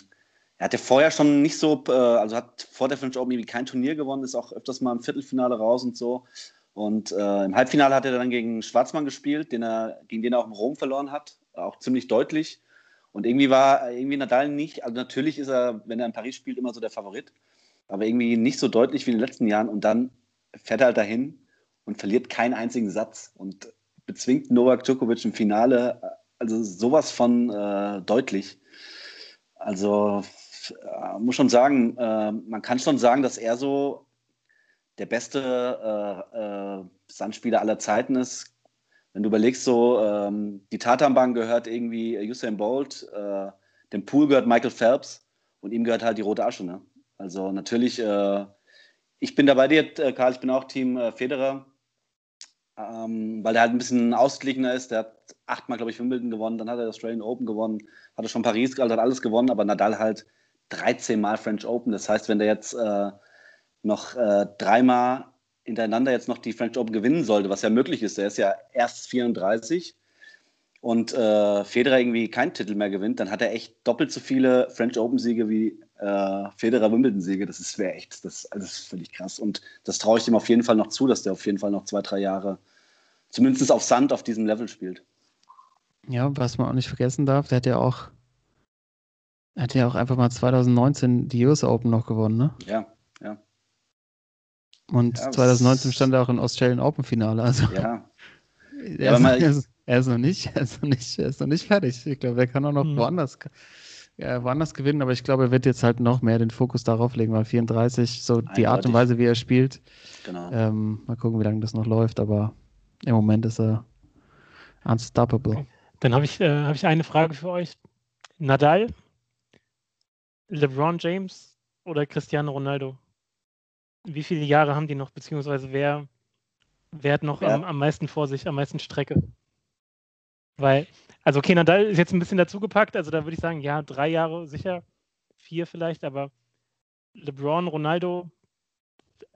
er hat ja vorher schon nicht so, äh, also hat vor der French Open irgendwie kein Turnier gewonnen, ist auch öfters mal im Viertelfinale raus und so. Und äh, im Halbfinale hat er dann gegen Schwarzmann gespielt, den er, gegen den er auch im Rom verloren hat, auch ziemlich deutlich. Und irgendwie war irgendwie Nadal nicht, also natürlich ist er, wenn er in Paris spielt, immer so der Favorit, aber irgendwie nicht so deutlich wie in den letzten Jahren. Und dann fährt er halt dahin und verliert keinen einzigen Satz und bezwingt Novak Djokovic im Finale, also sowas von äh, deutlich. Also äh, muss schon sagen, äh, man kann schon sagen, dass er so der beste äh, äh, Sandspieler aller Zeiten ist wenn du überlegst, so ähm, die Tatanbahn gehört irgendwie Usain Bolt, äh, dem Pool gehört Michael Phelps und ihm gehört halt die rote Asche. Ne? Also natürlich, äh, ich bin da bei dir, äh, Karl, ich bin auch Team äh, Federer, ähm, weil der halt ein bisschen ausgeglichener ist. Der hat achtmal, glaube ich, Wimbledon gewonnen, dann hat er Australian Open gewonnen, hat er schon Paris, also hat alles gewonnen, aber Nadal halt 13 Mal French Open. Das heißt, wenn der jetzt äh, noch äh, dreimal hintereinander jetzt noch die French Open gewinnen sollte, was ja möglich ist. Er ist ja erst 34 und äh, Federer irgendwie keinen Titel mehr gewinnt, dann hat er echt doppelt so viele French Open-Siege wie äh, Federer Wimbledon-Siege. Das wäre echt, das, also das ist völlig krass. Und das traue ich ihm auf jeden Fall noch zu, dass der auf jeden Fall noch zwei, drei Jahre zumindest auf Sand auf diesem Level spielt. Ja, was man auch nicht vergessen darf, der hat ja auch, hat ja auch einfach mal 2019 die US Open noch gewonnen, ne? Ja. Und Ja, 2019 das- stand er auch im Australian Open Finale. Also Ja, er, ist, mal- er, ist, er ist noch nicht, er ist noch nicht, er ist noch nicht fertig. Ich glaube, er kann auch noch Hm. woanders, ja, woanders gewinnen, aber ich glaube, er wird jetzt halt noch mehr den Fokus darauf legen, weil 34, so die Art und Eindeutig. Weise, wie er spielt, genau. ähm, mal gucken, wie lange das noch läuft, aber im Moment ist er unstoppable. Okay. Dann habe ich, äh, hab ich eine Frage für euch. Nadal, LeBron James oder Cristiano Ronaldo? Wie viele Jahre haben die noch, beziehungsweise wer, wer hat noch Ja. am, am meisten vor sich, am meisten Strecke? Weil, also okay, Nadal ist jetzt ein bisschen dazugepackt, also da würde ich sagen, ja, drei Jahre sicher, vier vielleicht, aber LeBron, Ronaldo,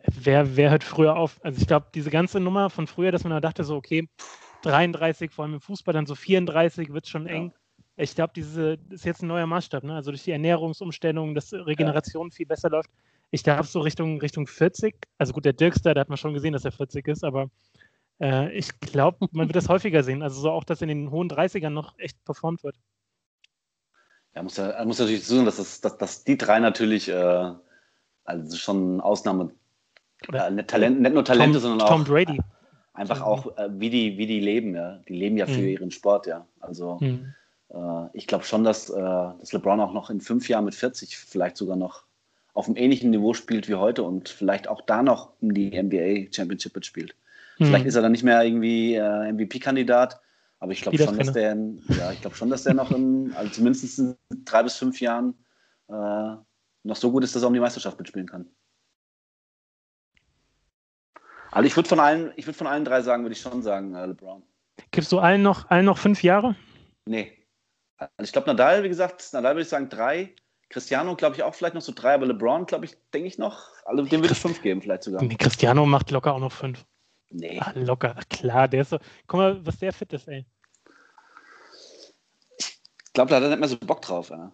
wer, wer hört früher auf? Also ich glaube, diese ganze Nummer von früher, dass man da dachte, so, okay, 33, vor allem im Fußball, dann so 34 wird schon Ja. eng. Ich glaube, diese das ist jetzt ein neuer Maßstab, ne? Also durch die Ernährungsumstellung, dass Regeneration viel besser läuft. Ich glaube so Richtung, Richtung 40. Also gut, der Dirkster, da hat man schon gesehen, dass er 40 ist, aber äh, ich glaube, man wird das häufiger sehen. Also so auch, dass in den hohen 30ern noch echt performt wird. Ja, muss ja, muss natürlich sagen, dass, das, dass, dass die drei natürlich äh, also schon Ausnahme, Oder äh, nicht, Talent, nicht nur Talente, Tom, sondern Tom auch Brady. einfach Mhm. auch, äh, wie, die, wie die leben, ja. Die leben ja für Mhm. ihren Sport, ja. Also Hm. äh, ich glaube schon, dass, äh, dass LeBron auch noch in fünf Jahren mit 40 vielleicht sogar noch auf einem ähnlichen Niveau spielt wie heute und vielleicht auch da noch um die NBA Championship mitspielt. Vielleicht Hm. ist er dann nicht mehr irgendwie äh, MVP-Kandidat, aber ich glaube schon, dass der, ja, ich glaube schon, dass der noch in, also zumindest in drei bis fünf Jahren äh, noch so gut ist, dass er um die Meisterschaft mitspielen kann. Also ich würde von allen, ich würde von allen drei sagen, würde ich schon sagen, äh, LeBron. Gibst du allen noch, allen noch fünf Jahre? Nee. Also ich glaube, Nadal, wie gesagt, Nadal würde ich sagen drei. Cristiano, glaube ich, auch vielleicht noch so drei, aber LeBron, glaube ich, denke ich noch. Also dem würde ich fünf geben, vielleicht sogar. Nee, Cristiano macht locker auch noch fünf. Nee. Ah, locker, klar, der ist so. Guck mal, was der fit ist, ey. Ich glaube, da hat er nicht mehr so Bock drauf. Ja.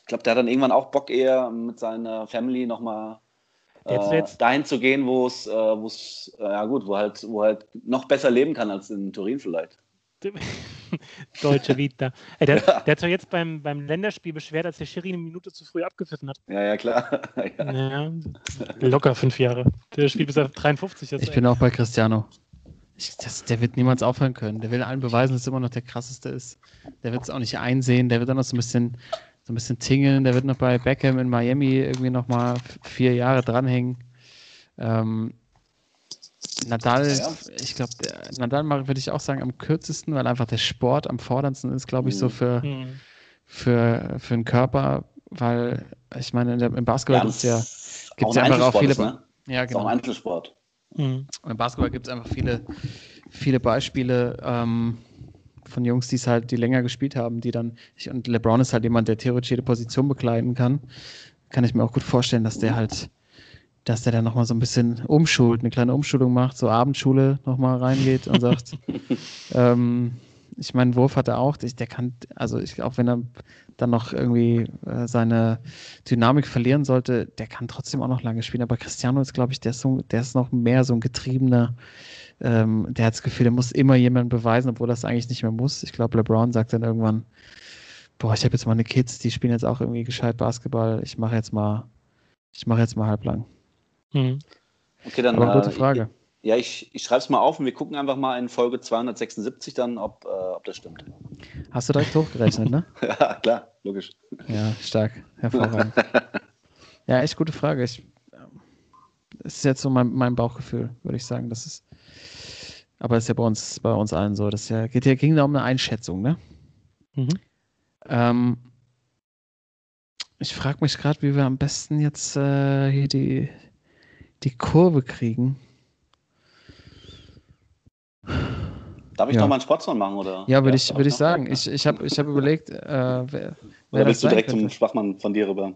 Ich glaube, der hat dann irgendwann auch Bock, eher mit seiner Family nochmal Jetzt- äh, jetzt- dahin zu gehen, wo es, äh, wo es, äh, ja gut, wo halt, wo halt noch besser leben kann als in Turin vielleicht. Deutsche Vita. Ey, der, Ja. der hat doch jetzt beim, beim Länderspiel beschwert, als der Schiri eine Minute zu früh abgepfiffen hat. Ja, ja, klar. ja. Ja, locker fünf Jahre. Der spielt bis er 53 ist. Ich ey. bin auch bei Cristiano. Ich, das, der wird niemals aufhören können. Der will allen beweisen, dass er immer noch der krasseste ist. Der wird es auch nicht einsehen. Der wird dann noch so ein bisschen, so ein bisschen tingeln. Der wird noch bei Beckham in Miami irgendwie noch mal f- vier Jahre dranhängen. Ähm, Nadal, Ja, ich glaube, Nadal würde ich auch sagen am kürzesten, weil einfach der Sport am forderndsten ist, glaube ich, so Mhm. für, Hm. für, für den Körper, weil ich meine, der, im Basketball gibt es ja, gibt's auch ja ein ein einfach auch viele. ist, ne? Ja, Ist auch genau. ein Einzelsport. Hm. Und Im Basketball gibt es einfach viele, viele Beispiele ähm, von Jungs, die es halt, die länger gespielt haben, die dann, ich, und LeBron ist halt jemand, der theoretisch jede Position bekleiden kann. Kann ich mir auch gut vorstellen, dass der halt, dass der dann nochmal so ein bisschen umschult, eine kleine Umschulung macht, so Abendschule nochmal reingeht und sagt, ähm, ich meine, Wurf hat er auch, der kann, also ich, auch wenn er dann noch irgendwie äh, seine Dynamik verlieren sollte, der kann trotzdem auch noch lange spielen. Aber Cristiano ist, glaube ich, der ist, so, der ist noch mehr so ein getriebener, ähm, der hat das Gefühl, der muss immer jemandem beweisen, obwohl das eigentlich nicht mehr muss. Ich glaube, LeBron sagt dann irgendwann, boah, ich habe jetzt meine Kids, die spielen jetzt auch irgendwie gescheit Basketball, ich mache jetzt mal, ich mache jetzt mal halblang. Hm. Okay, dann. Aber gute äh, Frage. Ja, ich, ich schreibe es mal auf und wir gucken einfach mal in Folge 276 dann, ob, äh, ob das stimmt. Hast du direkt hochgerechnet, ne? ja, klar, logisch. Ja, stark. Hervorragend. ja, echt gute Frage. Ich, das ist jetzt so mein, mein Bauchgefühl, würde ich sagen. Das ist, aber das ist ja bei uns, bei uns allen so. Das ja, geht ja, ging da um eine Einschätzung, ne? Mhm. Ähm, ich frage mich gerade, wie wir am besten jetzt äh, hier die, die Kurve kriegen. Darf ich Ja. noch mal einen Sportsmann machen? Oder? Ja, würde ich, darf würd ich sagen. Ich, ich habe ich hab überlegt, äh, wer, wer Oder willst du direkt könnte. zum Schwachmann von dir rüber?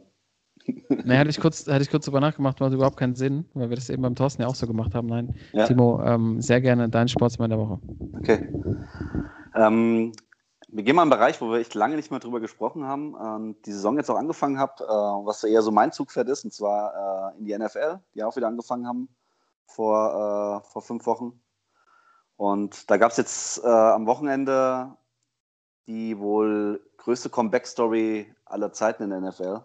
Nee, hatte ich kurz, hatte ich kurz drüber nachgemacht, macht überhaupt keinen Sinn, weil wir das eben beim Thorsten ja auch so gemacht haben. Nein, Ja. Timo, ähm, sehr gerne dein Sportsmann der Woche. Okay. Ähm, wir gehen mal in einen Bereich, wo wir echt lange nicht mehr drüber gesprochen haben. Ähm, die Saison jetzt auch angefangen habe, äh, was eher so mein Zugpferd ist, und zwar äh, in die NFL, die auch wieder angefangen haben vor, äh, vor fünf Wochen. Und da gab es jetzt äh, am Wochenende die wohl größte Comeback-Story aller Zeiten in der NFL.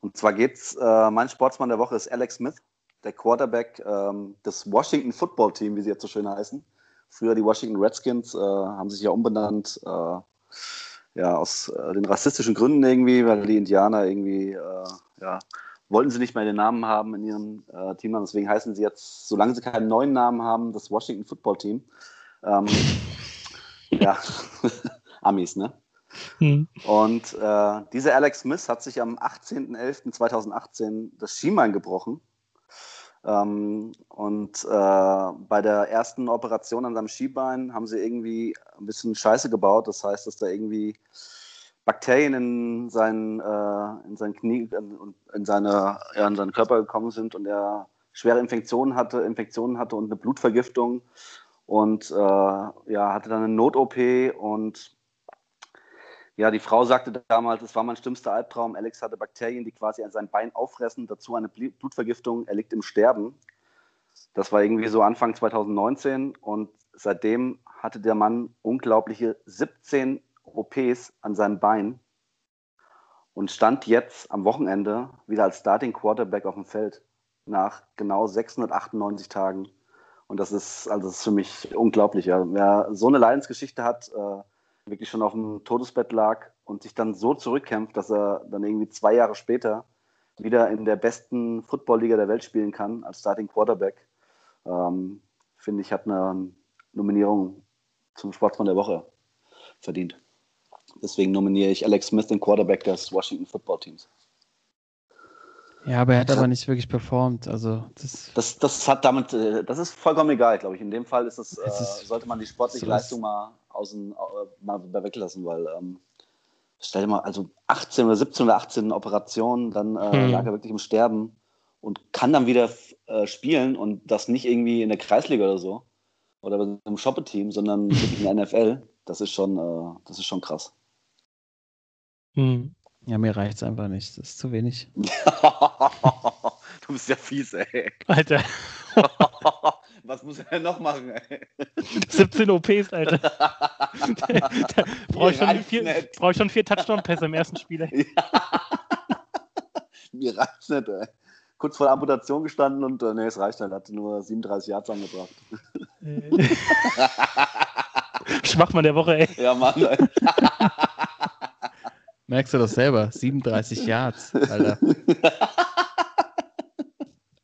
Und zwar geht's, äh, mein Sportsmann der Woche ist Alex Smith, der Quarterback ähm, des Washington Football Team, wie sie jetzt so schön heißen. Früher die Washington Redskins äh, haben sich ja umbenannt, äh, ja, aus äh, den rassistischen Gründen irgendwie, weil die Indianer irgendwie, äh, ja, wollten sie nicht mehr den Namen haben in ihrem äh, Team. Deswegen heißen sie jetzt, solange sie keinen neuen Namen haben, das Washington Football Team. Ähm, ja, Amis, ne? Hm. Und äh, dieser Alex Smith hat sich am 18.11.2018 das Schienbein gebrochen. Ähm, und äh, bei der ersten Operation an seinem Schienbein haben sie irgendwie ein bisschen Scheiße gebaut. Das heißt, dass da irgendwie Bakterien in seinen, äh, in seinen Knie und in, in, seine, ja, in seinen Körper gekommen sind und er schwere Infektionen hatte, Infektionen hatte und eine Blutvergiftung und äh, ja, hatte dann eine Not-OP und ja, die Frau sagte damals, es war mein schlimmster Albtraum. Alex hatte Bakterien, die quasi an seinem Bein auffressen, dazu eine Blutvergiftung, er liegt im Sterben. Das war irgendwie so Anfang 2019 und seitdem hatte der Mann unglaubliche 17 OPs an seinem Bein und stand jetzt am Wochenende wieder als Starting Quarterback auf dem Feld nach genau 698 Tagen. Und das ist, also das ist für mich unglaublich. Ja. Wer so eine Leidensgeschichte hat, äh, wirklich schon auf dem Todesbett lag und sich dann so zurückkämpft, dass er dann irgendwie zwei Jahre später wieder in der besten Footballliga der Welt spielen kann als Starting Quarterback, ähm, finde ich, hat eine Nominierung zum Sportsmann der Woche verdient. Deswegen nominiere ich Alex Smith, den Quarterback des Washington Football Teams. Ja, aber er hat aber nicht wirklich performt. Also das, das, das hat damit, äh, das ist vollkommen egal, glaube ich. In dem Fall ist es, äh, sollte man die sportliche Leistung mal außen äh, mal weglassen, weil ähm, stell dir mal, also 18 oder 17 oder 18 Operationen, dann äh, hm. lag er wirklich im Sterben und kann dann wieder äh, spielen und das nicht irgendwie in der Kreisliga oder so oder im Shoppe-Team, sondern wirklich in der NFL. Das ist schon, äh, das ist schon krass. Hm. Ja, mir reicht es einfach nicht. Das ist zu wenig. du bist ja fies, ey. Alter. Was muss er denn noch machen, ey? 17 OPs, Alter. brauche ich, schon vier, brauch ich schon vier Touchdown-Pässe im ersten Spiel, ey. Mir reicht's nicht, ey. Kurz vor der Amputation gestanden und äh, nee, es reicht halt. Hat nur 37 Yards angebracht. Schwachmann der Woche, ey. Ja, Mann, ey. Merkst du das selber? 37 Yards, Alter.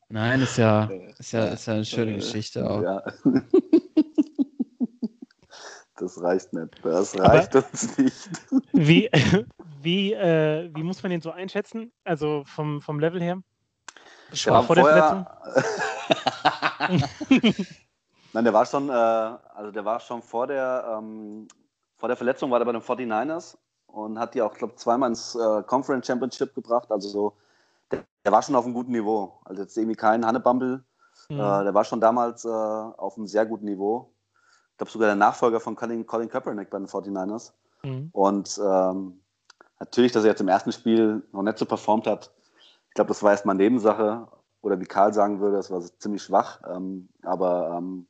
Nein, ist ja, ist ja, ist ja eine schöne Geschichte auch. Ja. Das reicht nicht. Das reicht Aber uns nicht. Wie, wie, äh, wie muss man den so einschätzen? Also vom, vom Level her? Der vor der Verletzung? Nein, der war schon, äh, also der war schon vor der, ähm, vor der Verletzung war der bei den 49ers und hat die auch, glaube zweimal ins äh, Conference Championship gebracht. Also so, der, der, war schon auf einem guten Niveau. Also jetzt irgendwie kein Hannebumble. Mhm. Äh, der war schon damals äh, auf einem sehr guten Niveau. Ich glaube sogar der Nachfolger von Colin, Colin Kaepernick bei den 49ers. Mhm. Und ähm, natürlich, dass er jetzt im ersten Spiel noch nicht so performt hat. Ich glaube, das war erstmal Nebensache. Oder wie Karl sagen würde, das war ziemlich schwach. Ähm, aber ähm,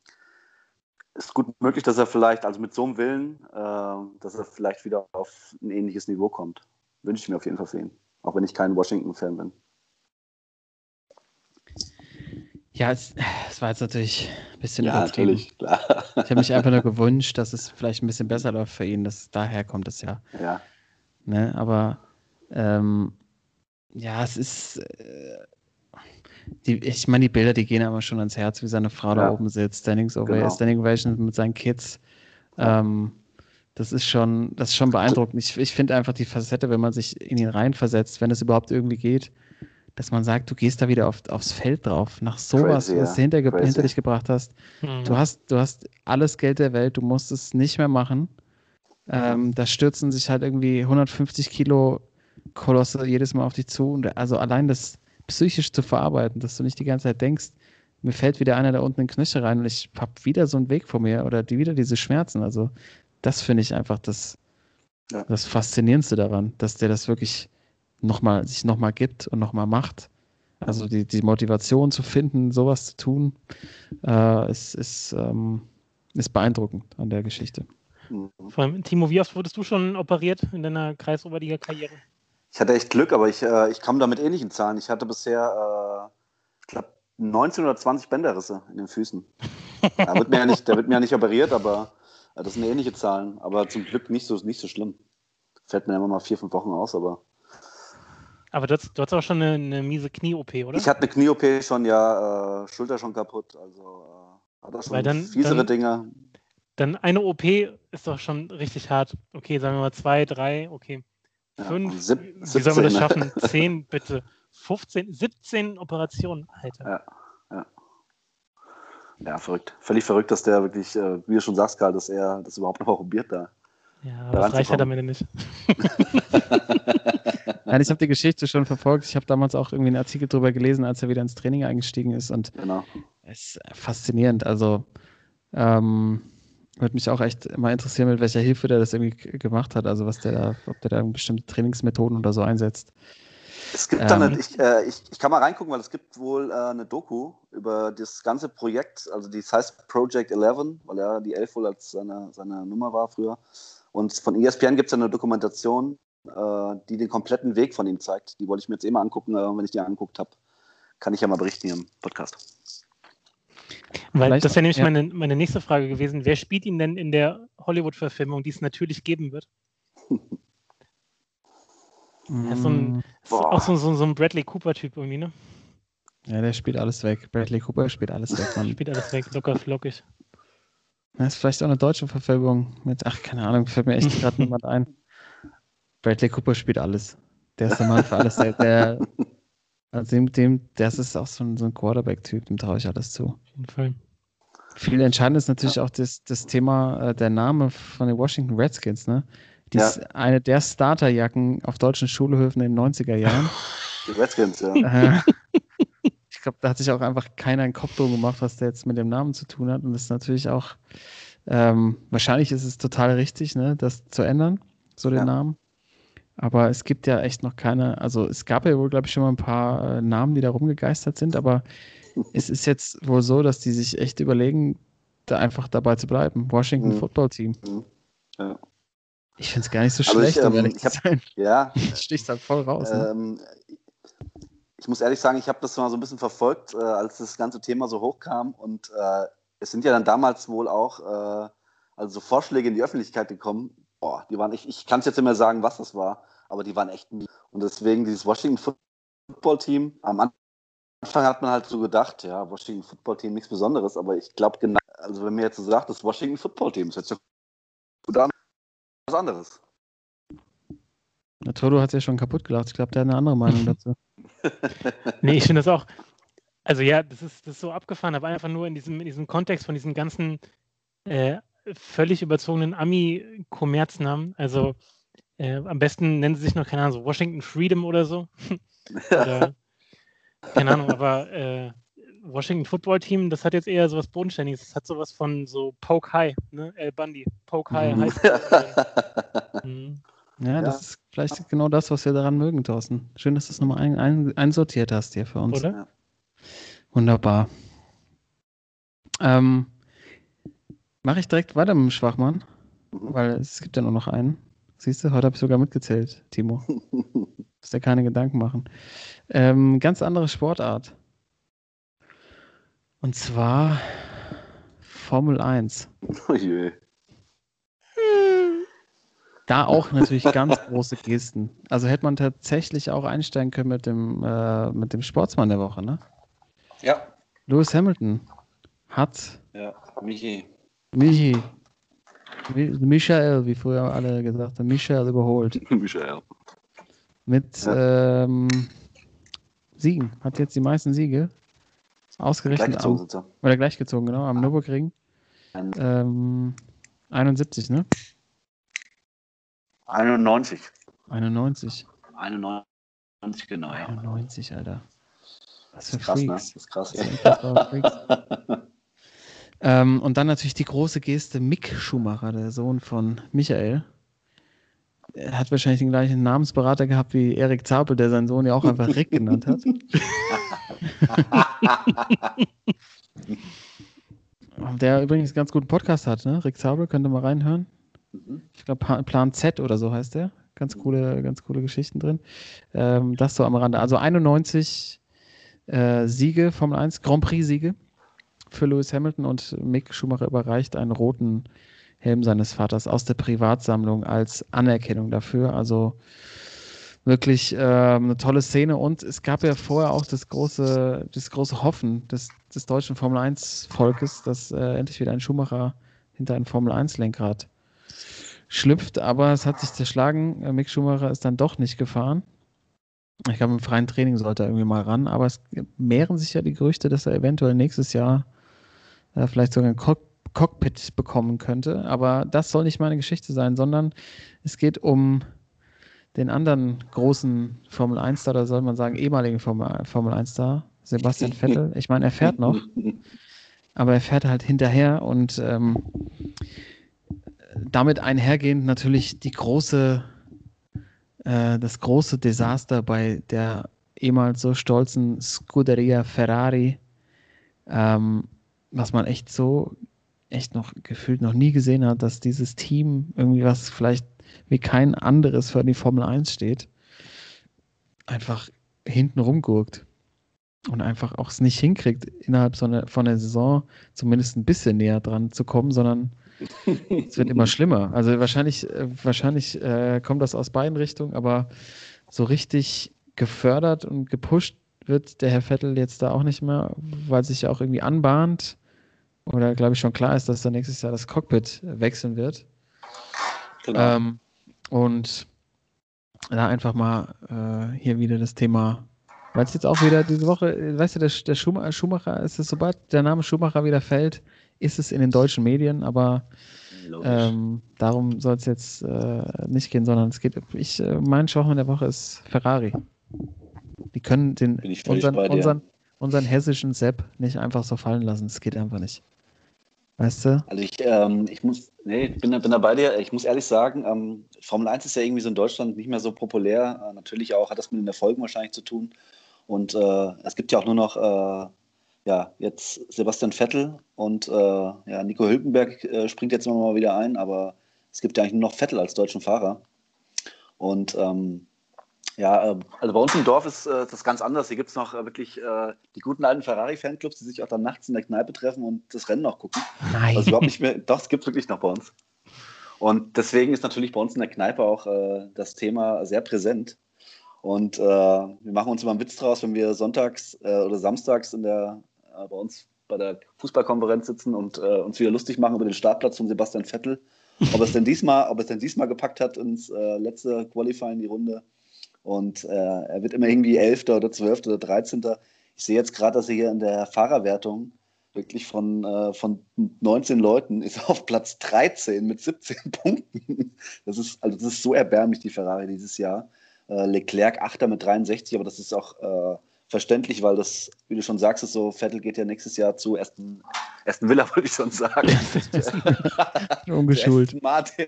ist gut möglich, dass er vielleicht, also mit so einem Willen, äh, dass er vielleicht wieder auf ein ähnliches Niveau kommt. Wünsche ich mir auf jeden Fall für ihn. Auch wenn ich kein Washington-Fan bin. Ja, es, es, war jetzt natürlich ein bisschen ja, natürlich, klar. Ich habe mich einfach nur gewünscht, dass es vielleicht ein bisschen besser läuft für ihn. Das, daher kommt es ja. Ja. Ne, aber ähm, ja, es ist, äh, die, ich meine, die Bilder, die gehen aber schon ans Herz, wie seine Frau ja. da oben sitzt, Standing, genau. Standing Ovation mit seinen Kids. Ähm, das ist schon, das ist schon beeindruckend. Ich, ich finde einfach die Facette, wenn man sich in ihn reinversetzt, wenn es überhaupt irgendwie geht, dass man sagt, du gehst da wieder auf, aufs Feld drauf, nach sowas, Crazy, was du hinter, hinter, dich gebracht hast. Mhm. Du hast. Du hast alles Geld der Welt, du musst es nicht mehr machen. Ähm, da stürzen sich halt irgendwie 150 Kilo Kolosse jedes Mal auf dich zu. Und also allein das, psychisch zu verarbeiten, dass du nicht die ganze Zeit denkst, mir fällt wieder einer da unten in den Knöchel rein und ich habe wieder so einen Weg vor mir oder die, wieder diese Schmerzen. Also das finde ich einfach das, ja. das Faszinierendste daran, dass der das wirklich nochmal, sich nochmal gibt und nochmal macht. Also die, die Motivation zu finden, sowas zu tun, äh, ist, ist, ähm, ist beeindruckend an der Geschichte. Mhm. Vor allem, Timo, wie oft wurdest du schon operiert in deiner Kreisoberliga-Karriere? Ich hatte echt Glück, aber ich, äh, ich kam da mit ähnlichen Zahlen. Ich hatte bisher, äh, ich glaube, 19 oder 20 Bänderrisse in den Füßen. Da wird mir ja nicht, da wird mir ja nicht operiert, aber äh, das sind ähnliche Zahlen. Aber zum Glück nicht so, nicht so schlimm. Fällt mir immer mal vier, fünf Wochen aus, aber. Aber du hast, du hast auch schon eine, eine miese Knie-OP, oder? Ich hatte eine Knie-OP schon, ja, äh, Schulter schon kaputt. Also äh, hat auch schon dann, fiesere dann, Dinge. Dann eine OP ist doch schon richtig hart. Okay, sagen wir mal zwei, drei, okay. Fünf, ja, wie soll man das schaffen? Zehn, bitte. 15, 17 Operationen, Alter. Ja, ja. Ja, verrückt. Völlig verrückt, dass der wirklich, äh, wie du schon sagst, Karl, dass er das überhaupt noch probiert da. Ja, aber das reicht halt am Ende nicht. Nein, ich habe die Geschichte schon verfolgt. Ich habe damals auch irgendwie einen Artikel drüber gelesen, als er wieder ins Training eingestiegen ist. Und genau. es ist faszinierend. Also ähm, würde mich auch echt mal interessieren, mit welcher Hilfe der das irgendwie gemacht hat. Also was der da, ob der da bestimmte Trainingsmethoden oder so einsetzt. Es gibt ähm, dann, eine, ich, äh, ich, ich, kann mal reingucken, weil es gibt wohl äh, eine Doku über das ganze Projekt, also die heißt Project 11, weil er die 11 wohl als seine, seine Nummer war früher. Und von ESPN gibt es eine Dokumentation, äh, die den kompletten Weg von ihm zeigt. Die wollte ich mir jetzt eh mal angucken, aber wenn ich die angeguckt habe, kann ich ja mal berichten hier im Podcast. Weil Vielleicht das wäre nämlich ja. meine, meine nächste Frage gewesen. Wer spielt ihn denn in der Hollywood-Verfilmung, die es natürlich geben wird? ja, so ein, auch so, so, so ein Bradley Cooper-Typ irgendwie, ne? Ja, der spielt alles weg. Bradley Cooper spielt alles weg. Man. spielt alles weg, locker flockig. Das ist vielleicht auch eine deutsche Verfilmung mit, ach, keine Ahnung, fällt mir echt gerade niemand ein. Bradley Cooper spielt alles. Der ist der Mann für alles. Der, der, also dem, dem, das ist auch so ein, so ein Quarterback-Typ, dem traue ich alles zu. Auf jeden Fall. Viel entscheidend ist natürlich ja. auch das, das Thema, äh, der Name von den Washington Redskins, ne? Die ja. ist eine der Starterjacken auf deutschen Schulhöfen in den 90er Jahren. Die Redskins, ja. Äh, glaube, da hat sich auch einfach keiner einen Kopf drum gemacht, was der jetzt mit dem Namen zu tun hat. Und das ist natürlich auch, ähm, wahrscheinlich ist es total richtig, ne, das zu ändern, so den ja. Namen. Aber es gibt ja echt noch keine, also es gab ja wohl, glaube ich, schon mal ein paar äh, Namen, die da rumgegeistert sind, aber es ist jetzt wohl so, dass die sich echt überlegen, da einfach dabei zu bleiben. Washington mhm. Football Team. Mhm. Ja. Ich finde es gar nicht so aber schlecht, ich, ähm, ich hab. Ja. Sticht halt voll raus. Ne? Ich muss ehrlich sagen, ich habe das mal so ein bisschen verfolgt, äh, als das ganze Thema so hochkam. Und äh, es sind ja dann damals wohl auch äh, also Vorschläge in die Öffentlichkeit gekommen. Boah, die waren, ich, ich kann es jetzt nicht mehr sagen, was das war, aber die waren echt nie. Und deswegen dieses Washington Football Team, am Anfang hat man halt so gedacht, ja, Washington Football Team nichts Besonderes, aber ich glaube genau, also wenn mir jetzt so sagt, das Washington Football Team, das hört sich gut an was anderes. Der Toto hat es ja schon kaputt gelacht. Ich glaube, der hat eine andere Meinung dazu. Nee, ich finde das auch. Also ja, das ist, das ist so abgefahren, aber einfach nur in diesem, in diesem Kontext von diesen ganzen äh, völlig überzogenen Ami-Kommerznamen. Also äh, am besten nennen sie sich noch, keine Ahnung, so Washington Freedom oder so. oder, keine Ahnung, aber äh, Washington Football Team, das hat jetzt eher sowas Bodenständiges. Das hat sowas von so Poke High, ne? El Bundy. Poke High heißt mhm. Ja, das ja. ist vielleicht genau das, was wir daran mögen, Thorsten. Schön, dass du es nochmal ein, ein, einsortiert hast hier für uns. Oder? Wunderbar. Ähm, Mache ich direkt weiter mit dem Schwachmann, weil es gibt ja nur noch einen. Siehst du, heute habe ich sogar mitgezählt, Timo. Muss dir keine Gedanken machen. Ähm, ganz andere Sportart. Und zwar Formel 1. Oh je. Da auch natürlich ganz große Gesten. Also hätte man tatsächlich auch einsteigen können mit dem, äh, mit dem Sportsmann der Woche, ne? Ja. Lewis Hamilton hat. Ja, Michi. Michi. Michael, wie früher alle gesagt haben. Michael überholt. Michael. Mit ja. ähm, Siegen. Hat jetzt die meisten Siege. Ausgerechnet am, oder gleichgezogen, genau, am. Nürburgring. Ähm, 71, ne? 91. 91. 91, genau, ja. 91, Alter. Was für das ist krass, Freaks. Ne? Das ist krass, ja. ähm, und dann natürlich die große Geste Mick Schumacher, der Sohn von Michael. Er hat wahrscheinlich den gleichen Namensberater gehabt wie Erik Zabel, der seinen Sohn ja auch einfach Rick genannt hat. der übrigens einen ganz guten Podcast hat, ne? Rick Zabel, könnt ihr mal reinhören. Ich glaube, Plan Z oder so heißt der. Ganz coole, ganz coole Geschichten drin. Ähm, das so am Rande. Also 91 äh, Siege, Formel 1, Grand Prix-Siege für Lewis Hamilton und Mick Schumacher überreicht einen roten Helm seines Vaters aus der Privatsammlung als Anerkennung dafür. Also wirklich äh, eine tolle Szene und es gab ja vorher auch das große, das große Hoffen des, des deutschen Formel 1 Volkes, dass äh, endlich wieder ein Schumacher hinter ein Formel 1 Lenkrad schlüpft, aber es hat sich zerschlagen. Äh, Mick Schumacher ist dann doch nicht gefahren. Ich glaube, im freien Training sollte er irgendwie mal ran, aber es mehren sich ja die Gerüchte, dass er eventuell nächstes Jahr äh, vielleicht sogar ein Cock Cockpit bekommen könnte. Aber das soll nicht meine Geschichte sein, sondern es geht um den anderen großen Formel 1-Star, oder soll man sagen, ehemaligen Formel, Formel 1-Star, Sebastian Vettel. Ich meine, er fährt noch, aber er fährt halt hinterher und ähm, damit einhergehend natürlich die große, äh, das große Desaster bei der ehemals so stolzen Scuderia Ferrari, ähm, was man echt so, echt noch gefühlt noch nie gesehen hat, dass dieses Team irgendwie was vielleicht wie kein anderes für die Formel 1 steht, einfach hinten rumgurkt und einfach auch es nicht hinkriegt, innerhalb so eine, von der Saison zumindest ein bisschen näher dran zu kommen, sondern es wird immer schlimmer. Also wahrscheinlich, äh, wahrscheinlich äh, kommt das aus beiden Richtungen, aber so richtig gefördert und gepusht wird der Herr Vettel jetzt da auch nicht mehr, weil sich ja auch irgendwie anbahnt oder glaube ich schon klar ist, dass er nächstes Jahr das Cockpit wechseln wird. Genau. Ähm, und da einfach mal äh, hier wieder das Thema, weil es jetzt auch wieder diese Woche, weißt du, der, der Schumacher, Schumacher ist es, sobald der Name Schumacher wieder fällt, ist es in den deutschen Medien, aber ähm, darum soll es jetzt äh, nicht gehen, sondern es geht, ich, äh, mein Schwachmann der Woche ist Ferrari. Die können den, unseren, unseren, unseren hessischen Sepp nicht einfach so fallen lassen. Es geht einfach nicht. Weißt du? Also ich, ähm, ich muss, nee, bin, bin da bei dir. Ich muss ehrlich sagen, ähm, Formel 1 ist ja irgendwie so in Deutschland nicht mehr so populär. Äh, natürlich auch hat das mit den Erfolgen wahrscheinlich zu tun. Und äh, es gibt ja auch nur noch äh, ja, jetzt Sebastian Vettel und äh, ja, Nico Hülkenberg äh, springt jetzt immer mal wieder ein, aber es gibt ja eigentlich nur noch Vettel als deutschen Fahrer. Und ähm, ja, äh, also bei uns im Dorf ist äh, das ganz anders. Hier gibt es noch äh, wirklich äh, die guten alten Ferrari-Fanclubs, die sich auch dann nachts in der Kneipe treffen und das Rennen noch gucken. Nein. Also überhaupt nicht mehr. Doch, es gibt es wirklich noch bei uns. Und deswegen ist natürlich bei uns in der Kneipe auch das Thema sehr präsent. Und wir machen uns immer einen Witz draus, wenn wir sonntags oder samstags in der äh, bei uns bei der Fußballkonferenz sitzen und äh, uns wieder lustig machen über den Startplatz von Sebastian Vettel. Ob es denn diesmal, ob es denn diesmal gepackt hat ins äh, letzte Qualifying, die Runde. Und äh, er wird immer irgendwie Elfter oder Zwölfter oder Dreizehnter. Ich sehe jetzt gerade, dass er hier in der Fahrerwertung wirklich von, äh, von 19 Leuten ist auf Platz 13 mit 17 Punkten. Das ist, also das ist so erbärmlich, die Ferrari dieses Jahr. Äh, Leclerc Achter mit 63, aber das ist auch äh, verständlich, weil das, wie du schon sagst, ist so, Vettel geht ja nächstes Jahr zu Aston, Aston Villa, wollte ich schon sagen. Ungeschult. Martin.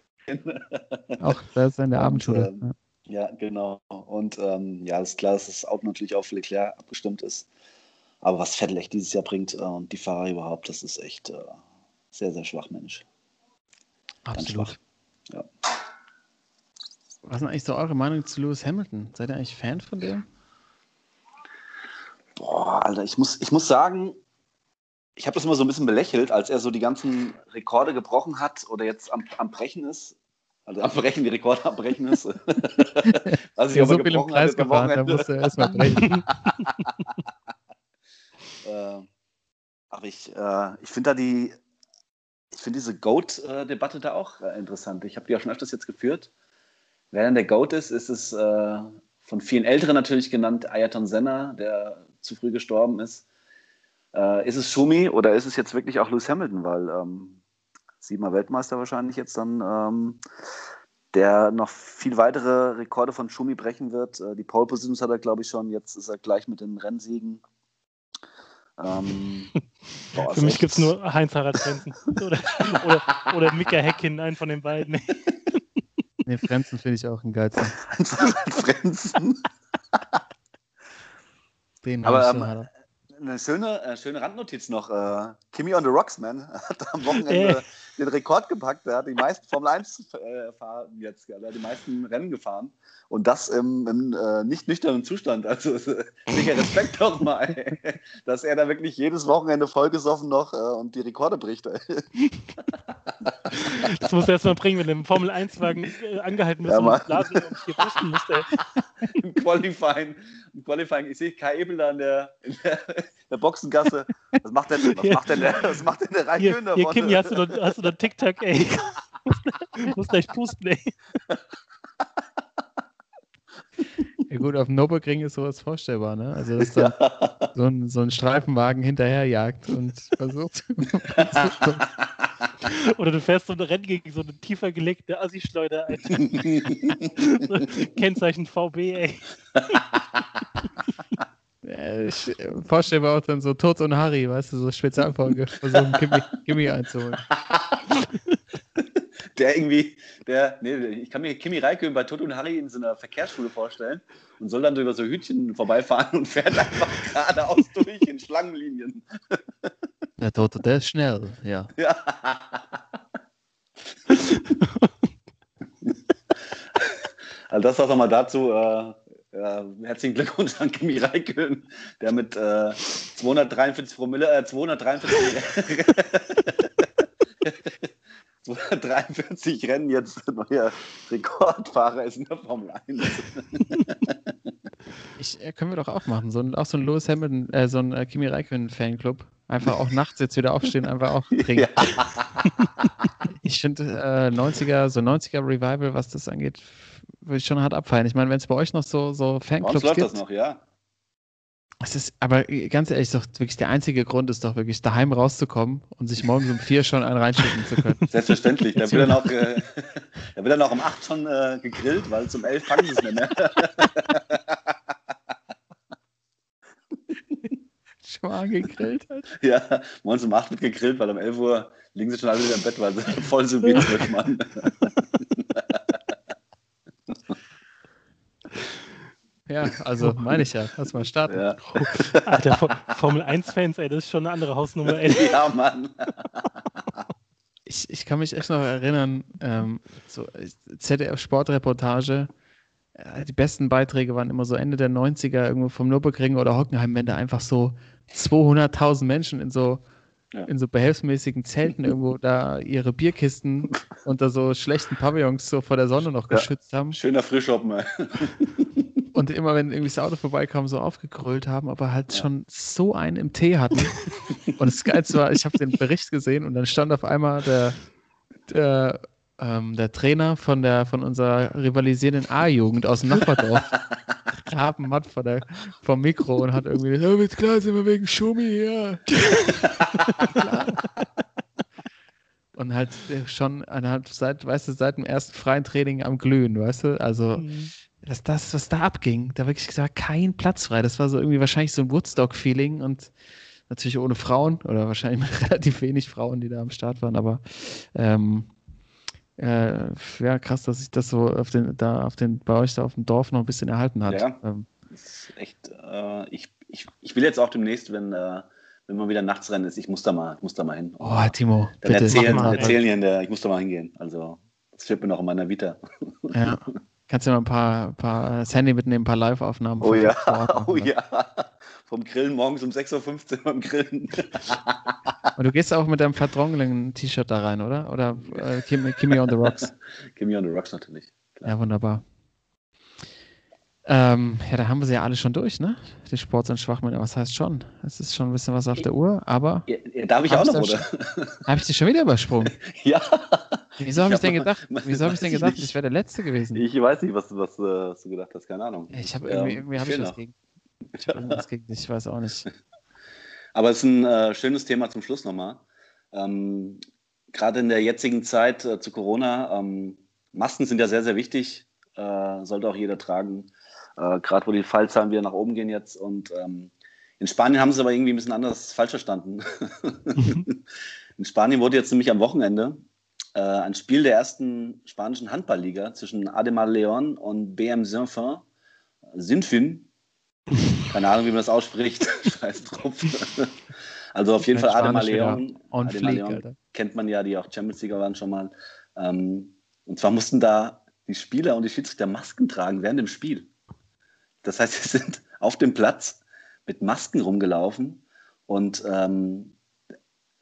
auch das ist eine Abendschule. Ähm, ja. genau. Und ähm, ja, ist klar, dass das Auto natürlich auch für Leclerc abgestimmt ist. Aber was Vettel echt dieses Jahr bringt äh, und die Fahrer überhaupt, das ist echt äh, sehr, sehr schwach, Mensch. Absolut. Schwach. Ja. Was ist eigentlich so eure Meinung zu Lewis Hamilton? Seid ihr eigentlich Fan von dem? Boah, Alter, ich muss, ich muss sagen, ich habe das immer so ein bisschen belächelt, als er so die ganzen Rekorde gebrochen hat oder jetzt am, am Brechen ist. Also am Brechen, die Rekorde am Brechen ist. Was ich ja, so viel im Kreis gefahren, da musste er erstmal brechen. äh, aber ich, äh, ich finde da die, ich finde diese Goat-Debatte da auch äh, interessant. Ich habe die auch schon öfters jetzt geführt. Wer denn der Goat ist, ist es äh, von vielen Älteren natürlich genannt, Ayrton Senna, der zu früh gestorben ist. Äh, ist es Schumi oder ist es jetzt wirklich auch Lewis Hamilton? Weil ähm, siebenmal Weltmeister wahrscheinlich jetzt dann, ähm, der noch viel weitere Rekorde von Schumi brechen wird. Äh, die Pole Positions hat er, glaube ich, schon. Jetzt ist er gleich mit den Rennsiegen. Ähm, boah, Für mich gibt es nur Heinz-Harald Frenzen oder, oder, oder Mika Heckin, einen von den beiden. nee, Frenzen finde ich auch ein geilsten. Frenzen? Den Aber ähm, eine schöne, äh, schöne Randnotiz noch. Äh, Kimi on the Rocks, man, hat am Wochenende den Rekord gepackt. Er hat die meisten Formel 1 äh, jetzt, er hat die meisten Rennen gefahren. Und das im, im äh, nicht nüchternen Zustand. Also äh, sicher Respekt doch mal, dass er da wirklich jedes Wochenende vollgesoffen noch äh, und die Rekorde bricht. das muss er erst mal bringen, wenn er im Formel 1-Wagen äh, angehalten ist Ja, und. Blasen und hier pusten. Im Qualifying, im Qualifying, ich sehe Kai Ebel da in der, in der, in der Boxengasse. Was macht denn, was Hier. macht denn der, was macht denn der Hier, Raikön da hier vorne? Kimi, hast du noch, hast du noch TikTok, ey? muss gleich pusten, ey. Ja gut, auf dem Nürburgring ist sowas vorstellbar, ne? Also dass da Ja. so, ein, so ein Streifenwagen hinterherjagt und versucht. Oder du fährst so ein Rennen gegen so eine tiefer gelegte Assi-Schleuder, Alter. Kennzeichen VB, ey. Ja, ich, vorstellbar auch dann so Tod und Harry, weißt du, so Spezialfolge, versuchen Kimi, Kimi einzuholen. der irgendwie, der, nee, ich kann mir Kimi Räikkönen bei Toto und Harry in so einer Verkehrsschule vorstellen und soll dann so über so Hütchen vorbeifahren und fährt einfach geradeaus durch in Schlangenlinien. Der Toto, der ist schnell, ja. Ja. also das auch nochmal dazu. Äh, äh, herzlichen Glückwunsch an Kimi Räikkönen, der mit äh, 243 Promille, äh, 243, 243 Rennen jetzt neuer Rekordfahrer ist in der Formel 1. Ich, äh, können wir doch auch machen. So ein, auch so ein Lewis Hamilton, äh, so ein äh, Kimi Räikkönen Fanclub. Einfach auch nachts jetzt wieder aufstehen, einfach auch trinken. Ich finde äh, 90er, so 90er Revival, was das angeht, würde ich schon hart abfallen. Ich meine, wenn es bei euch noch so, so Fanclubs läuft gibt, das noch, ja. Es ist, aber äh, ganz ehrlich, doch wirklich der einzige Grund ist doch wirklich daheim rauszukommen und sich morgens um vier schon einen reinschütten zu können. Selbstverständlich. Da wird dann auch, äh, da wird dann auch um 8 schon äh, gegrillt, weil zum 11 fangen sie es nicht mehr. Schon mal angegrillt hat. Ja, morgens um 8 wird gegrillt, weil um 11 Uhr liegen sie schon alle wieder im Bett, weil sie voll sind wie zwölf Mann. Ja, also meine ich ja. Lass mal starten. Ja, Alter, Fo- Formel 1-Fans, ey, das ist schon eine andere Hausnummer, ey. ja Mann. Ich, ich kann mich echt noch erinnern, ähm, so ZDF-Sportreportage, äh, die besten Beiträge waren immer so Ende der 90er irgendwo vom Nürburgring oder Hockenheim, wenn da einfach so 200.000 Menschen in so, Ja. in so behelfsmäßigen Zelten irgendwo da ihre Bierkisten unter so schlechten Pavillons so vor der Sonne noch Ja. geschützt haben Schöner Frischhoppen. ey. Und immer wenn irgendwie das Auto vorbeikam, so aufgegrölt haben, aber halt Ja. schon so einen im Tee hatten. und das Geilste war, ich habe den Bericht gesehen und dann stand auf einmal der, der, ähm, der Trainer von, der, von unserer rivalisierenden A-Jugend aus dem Nachbardorf. Rabenmatt vor der, vom Mikro und hat irgendwie, ja, mit klar sind wir wegen Schumi hier. und halt äh, schon halt seit, weißt du, seit dem ersten freien Training am Glühen, weißt du? Also, Mhm. Dass das, was da abging, da wirklich gesagt, kein Platz frei. Das war so irgendwie wahrscheinlich so ein Woodstock-Feeling und natürlich ohne Frauen oder wahrscheinlich relativ wenig Frauen, die da am Start waren, aber ähm, äh, ja, krass, dass sich das so auf den, da auf den, bei euch da auf dem Dorf noch ein bisschen erhalten hat. Ja. Ähm, Das ist echt, äh, ich, ich, ich will jetzt auch demnächst, wenn, äh, wenn man wieder nachts rennen ist, ich muss da mal, ich muss da mal hin. oh, Timo, Dann bitte. erzählen, mal. erzählen hier in der, ich muss da mal hingehen. Also, das steht mir noch in meiner Vita. Ja. Kannst du mal ein paar, paar Handy mitnehmen, ein paar Live-Aufnahmen. Oh ja, machen, oh ne? ja. Vom Grillen morgens um 6.15 Uhr beim Grillen. Und du gehst auch mit deinem Verdrongeling-T-Shirt da rein, oder? Oder äh, Kimi on the Rocks? Gimme on the Rocks natürlich. Ja, wunderbar. Ähm, ja, da haben wir sie ja alle schon durch, ne? Die Sports- und Schwachmänner. Was heißt schon? Es ist schon ein bisschen was auf der Uhr, aber Ja, ja, darf ich auch noch, oder? habe ich dich schon wieder übersprungen? ja. Wieso habe ich, hab denn mal- gedacht? Wieso habe ich denn ich gedacht, nicht. ich wäre der Letzte gewesen? Ich weiß nicht, was, was, äh, was du gedacht hast, keine Ahnung. Ich habe irgendwie, irgendwie habe ich was gegen. Ich hab irgendwas gegen dich, ich weiß auch nicht. Aber es ist ein äh, schönes Thema zum Schluss nochmal. Ähm, Gerade in der jetzigen Zeit äh, zu Corona, ähm, Masken sind ja sehr, sehr wichtig. Äh, sollte auch jeder tragen. Äh, Gerade wo die Fallzahlen wieder nach oben gehen jetzt. Und ähm, in Spanien haben sie es aber irgendwie ein bisschen anders falsch verstanden. in Spanien wurde jetzt nämlich am Wochenende äh, ein Spiel der ersten spanischen Handballliga zwischen Ademar León und BM Saint-Fin, Sinfin, Keine Ahnung, wie man das ausspricht. Scheiß drauf. Also auf jeden Fall Adema Leon. Adema Leon kennt man ja, die auch Champions League waren schon mal. Ähm, und zwar mussten da die Spieler und die Schiedsrichter Masken tragen während dem Spiel. Das heißt, sie sind auf dem Platz mit Masken rumgelaufen. Und ähm,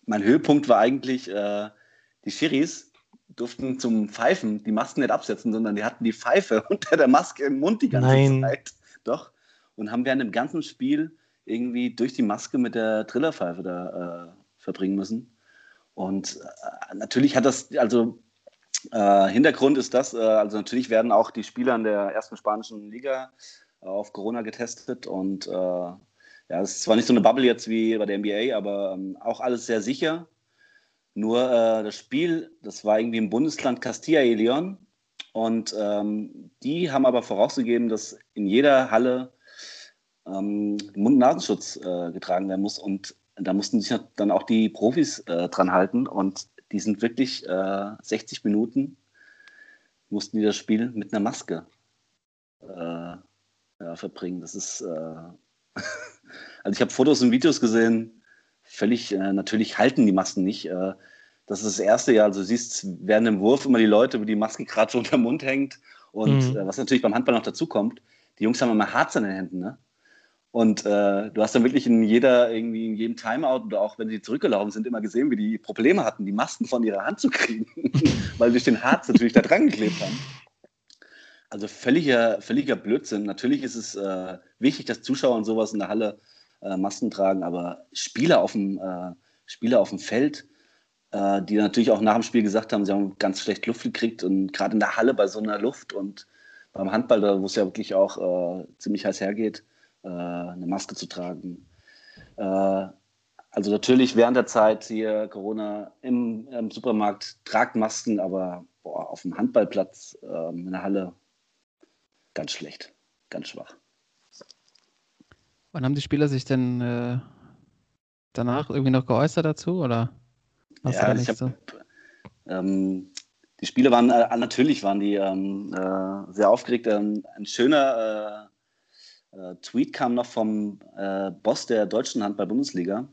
mein Höhepunkt war eigentlich, äh, die Schiris durften zum Pfeifen die Masken nicht absetzen, sondern die hatten die Pfeife unter der Maske im Mund die ganze Nein. Zeit. Doch. Und haben während dem ganzen Spiel irgendwie durch die Maske mit der Trillerpfeife da äh, verbringen müssen. Und äh, natürlich hat das, also äh, Hintergrund ist das, äh, also natürlich werden auch die Spieler in der ersten spanischen Liga auf Corona getestet und äh, ja, es ist zwar nicht so eine Bubble jetzt wie bei der NBA, aber ähm, auch alles sehr sicher. Nur äh, das Spiel, das war irgendwie im Bundesland Castilla y León und ähm, die haben aber vorausgegeben, dass in jeder Halle ähm, Mund-Nasenschutz äh, getragen werden muss. Und da mussten sich dann auch die Profis äh, dran halten. Und die sind wirklich äh, 60 Minuten, mussten die das Spiel mit einer Maske äh, ja, verbringen. Das ist, äh, also ich habe Fotos und Videos gesehen, völlig, äh, natürlich halten die Masken nicht. das ist das erste Jahr, also du siehst während dem Wurf immer die Leute, wo die Maske gerade schon unter dem Mund hängt. Und mhm. was natürlich beim Handball noch dazu kommt, die Jungs haben immer Harz in den Händen, ne? Und äh, du hast dann wirklich in jeder, irgendwie in jedem Timeout oder auch wenn sie zurückgelaufen sind, immer gesehen, wie die Probleme hatten, die Masken von ihrer Hand zu kriegen, weil sie durch den Harz natürlich da dran geklebt haben. Also völliger, völliger Blödsinn. Natürlich ist es äh, wichtig, dass Zuschauer und sowas in der Halle äh, Masken tragen, aber Spieler auf dem, äh, Spieler auf dem Feld, äh, die natürlich auch nach dem Spiel gesagt haben, sie haben ganz schlecht Luft gekriegt und gerade in der Halle bei so einer Luft und beim Handball, wo es ja wirklich auch äh, ziemlich heiß hergeht, äh, eine Maske zu tragen. Also natürlich während der Zeit hier Corona im, im Supermarkt tragt Masken, aber boah, auf dem Handballplatz äh, in der Halle ganz schlecht, ganz schwach. Wann haben die Spieler sich denn äh, danach irgendwie noch geäußert dazu oder? Ja, ich hab, so? ähm, die Spieler waren äh, natürlich waren die ähm, äh, sehr aufgeregt. Ähm, ein schöner äh, Tweet kam noch vom äh, Boss der deutschen Handball-Bundesliga.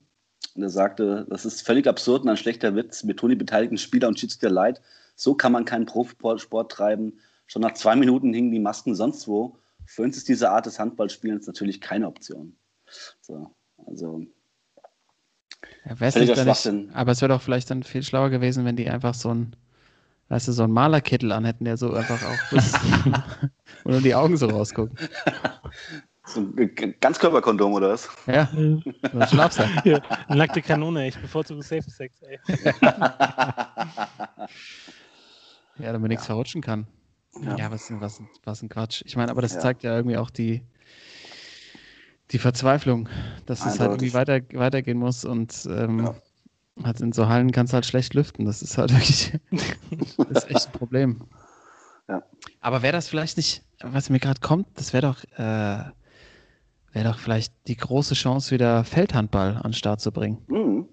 Und er sagte, das ist völlig absurd und ein schlechter Witz. Mir tun die beteiligten Spieler und Schiedsrichter leid. So kann man keinen Profisport treiben. Schon nach zwei Minuten hingen die Masken sonst wo. Für uns ist diese Art des Handballspielens natürlich keine Option. So, also ja, nicht, aber es wäre doch vielleicht dann viel schlauer gewesen, wenn die einfach so ein, weißt du, so einen Malerkittel anhätten, der so einfach auch wo nur die Augen so rausgucken. So ein Ganzkörperkondom oder was? Ja, so ein Schlafsack. Ja, eine nackte Kanone, ich bevorzuge Safe Sex, ey. ja, damit nichts verrutschen kann. Ja, ja was, was, was ein Quatsch. Ich meine, aber das ja. zeigt ja irgendwie auch die, die Verzweiflung, dass es halt irgendwie weiter, weitergehen muss und ähm, ja. halt in so Hallen kannst du halt schlecht lüften. Das ist halt wirklich das ist echt ein Problem. Ja. Aber wäre das vielleicht nicht, was mir gerade kommt, das wäre doch äh, wäre doch vielleicht die große Chance, wieder Feldhandball an den Start zu bringen. Mhm.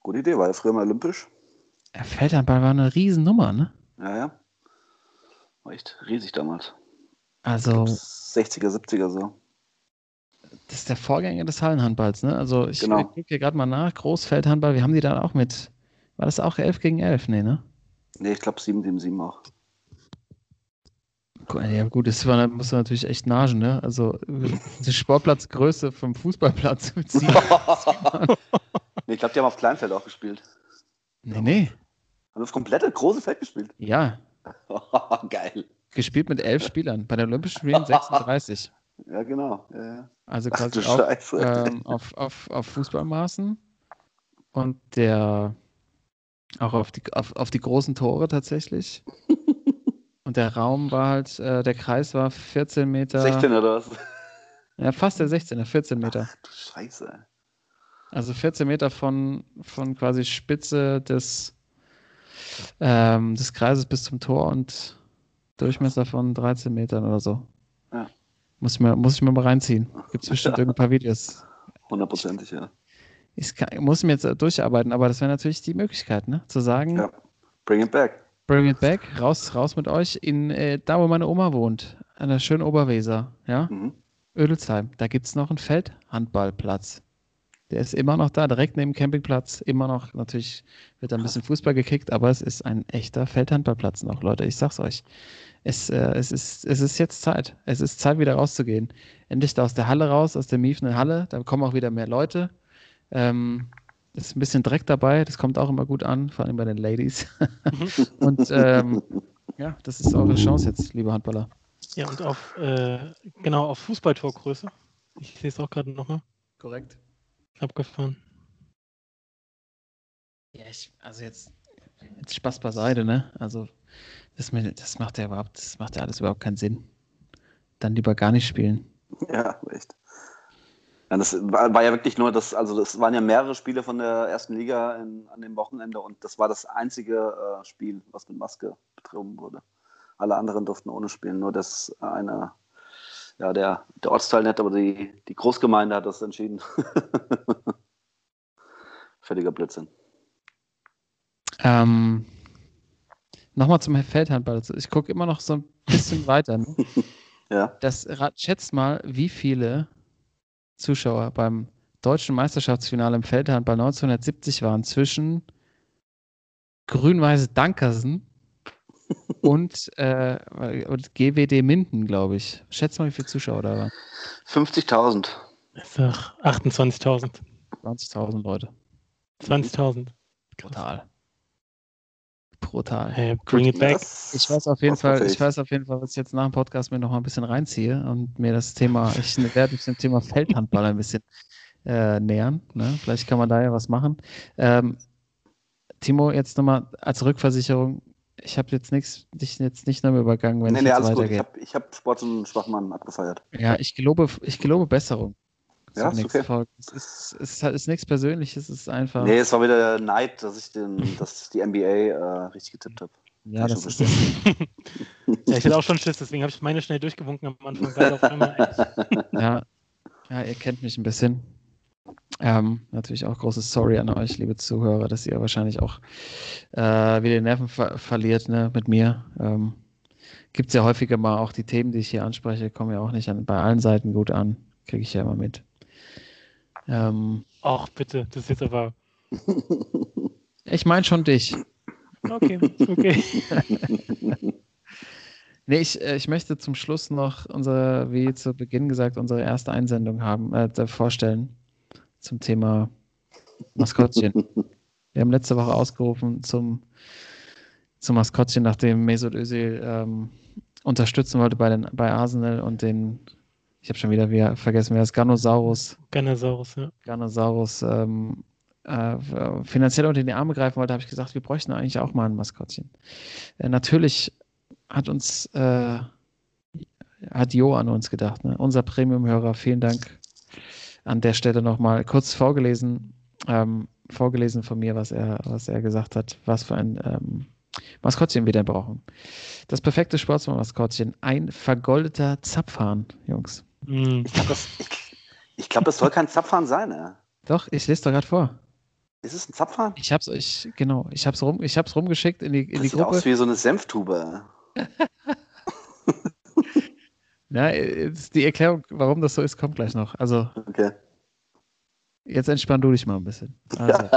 Gute Idee, war ja früher mal olympisch. Ja, Feldhandball war eine Riesennummer, ne? Ja, ja. War echt riesig damals. Also. 60er, 70er so. Das ist der Vorgänger des Hallenhandballs, ne? Also ich genau. gucke hier gerade mal nach, Großfeldhandball, wie haben die dann auch mit, war das auch 11 gegen 11? Nee, ne? Nee, ich glaube 7 gegen 7 auch. Ja, gut, das war, muss natürlich echt nagen, ne? Also, die Sportplatzgröße vom Fußballplatz mit sieben. nee, ich glaube, die haben auf Kleinfeld auch gespielt. Nee, nee. Haben das komplette große Feld gespielt? Ja. Geil. Gespielt mit elf Spielern. Bei den Olympischen Spielen 36. Ja, genau. Ja, ja. Also quasi auch, ähm, auf, auf, auf Fußballmaßen. Und der auch auf die, auf, auf die großen Tore tatsächlich. Und der Raum war halt, äh, der Kreis war 14 Meter. 16 oder was? Ja, fast der 16er, 14 Meter. Ach, du Scheiße. Also 14 Meter von, von quasi Spitze des, ähm, des Kreises bis zum Tor und Durchmesser von 13 Metern oder so. Ja. Muss ich mir, muss ich mir mal reinziehen. Gibt es bestimmt ja. ein paar Videos. Hundertprozentig, ja. Ich kann, muss mir jetzt durcharbeiten, aber das wäre natürlich die Möglichkeit, ne? Zu sagen. Ja. Bring it back. Bring it back, raus, raus mit euch in äh, da, wo meine Oma wohnt, an der schönen Oberweser, ja. Mhm. Ödelsheim, da gibt es noch einen Feldhandballplatz. Der ist immer noch da, direkt neben dem Campingplatz. Immer noch, natürlich wird da ein bisschen Fußball gekickt, aber es ist ein echter Feldhandballplatz noch, Leute. Ich sag's euch. Es, äh, es, ist, es ist jetzt Zeit. Es ist Zeit, wieder rauszugehen. Endlich da aus der Halle raus, aus der miefenden Halle. Da kommen auch wieder mehr Leute. Ähm, ist ein bisschen Dreck dabei, das kommt auch immer gut an, vor allem bei den Ladies. und ähm, ja, das ist eure Chance jetzt, liebe Handballer. Ja, und auf, äh, genau, auf Fußballtorgröße. Ich sehe es auch gerade nochmal. Korrekt. Abgefahren. Ja, ich, also jetzt, jetzt Spaß beiseite, ne? Also, das, das macht ja überhaupt, das macht ja alles überhaupt keinen Sinn. Dann lieber gar nicht spielen. Ja, echt. Ja, das war, war, ja wirklich nur das, also das waren ja mehrere Spiele von der ersten Liga in, an dem Wochenende und das war das einzige äh, Spiel, was mit Maske betrieben wurde. Alle anderen durften ohne spielen, nur das eine, ja, der, der Ortsteil nicht, aber die, die Großgemeinde hat das entschieden. Völliger Blödsinn. Ähm, Nochmal zum Feldhandball. Ich gucke immer noch so ein bisschen weiter. Ne? ja. Das, schätzt mal, wie viele Zuschauer beim deutschen Meisterschaftsfinale im Feldhandball 1970 waren zwischen Grün-Weiß Dankersen und, äh, und GWD Minden, glaube ich. Schätz mal, wie viele Zuschauer da waren. 50.000. Ich sag 28.000. 20.000 Leute. 20.000. Brutal. Brutal. Hey, bring it back. Ich weiß auf jeden Fall, ich weiß auf jeden Fall, was ich jetzt nach dem Podcast mir noch mal ein bisschen reinziehe und mir das Thema, ich werde mich dem Thema Feldhandball ein bisschen äh, nähern. Ne? Vielleicht kann man da ja was machen. Ähm, Timo, jetzt nochmal als Rückversicherung. Ich habe jetzt nichts, dich jetzt nicht mehr übergangen, wenn nee, ich nee, jetzt alles weitergehe. Gut. Ich habe hab Sport und Schwachmann abgefeiert. Ja, ich gelobe, ich gelobe Besserung. Ja, ist okay. Folge. Es ist, es ist nichts Persönliches, es ist einfach. Nee, es war wieder Neid, dass ich den, dass die NBA äh, richtig getippt habe. Ja, das ist. ja, ich hatte auch schon Schiss, deswegen habe ich meine schnell durchgewunken am Anfang. Auf einmal, ja. ja, ihr kennt mich ein bisschen. Ähm, natürlich auch großes Sorry an euch, liebe Zuhörer, dass ihr wahrscheinlich auch äh, wieder die Nerven ver verliert ne, mit mir. Ähm, Gibt es ja häufiger mal auch die Themen, die ich hier anspreche, kommen ja auch nicht an, bei allen Seiten gut an. Kriege ich ja immer mit. Ähm, Ach, bitte, das ist jetzt aber. ich meine schon dich. Okay, okay. nee, ich, äh, ich möchte zum Schluss noch unsere, wie zu Beginn gesagt, unsere erste Einsendung haben, äh, vorstellen zum Thema Maskottchen. Wir haben letzte Woche ausgerufen zum, zum Maskottchen, nachdem Mesut Özil ähm, unterstützen wollte bei, den, bei Arsenal und den ich habe schon wieder, wieder vergessen, wer ist Ganosaurus. Ganosaurus, ja. Ganosaurus ähm, äh, finanziell unter die Arme greifen wollte, habe ich gesagt, wir bräuchten eigentlich auch mal ein Maskottchen. Äh, natürlich hat uns, äh, hat Jo an uns gedacht, ne? unser Premium-Hörer, vielen Dank an der Stelle nochmal kurz vorgelesen, ähm, vorgelesen von mir, was er, was er gesagt hat, was für ein ähm, Maskottchen wir denn brauchen. Das perfekte Sportsmann-Maskottchen, ein vergoldeter Zapfhahn, Jungs. Mhm. Ich glaube, das, ich, glaub, das soll kein Zapfhahn sein, ne? Doch, ich lese doch gerade vor. Ist es ein Zapfhahn? Ich hab's euch, genau, ich hab's, rum, ich hab's rumgeschickt in die, in das die sieht Gruppe. aus wie so eine Senftube. Na, die Erklärung, warum das so ist, kommt gleich noch. Also, okay. jetzt entspann du dich mal ein bisschen. Also,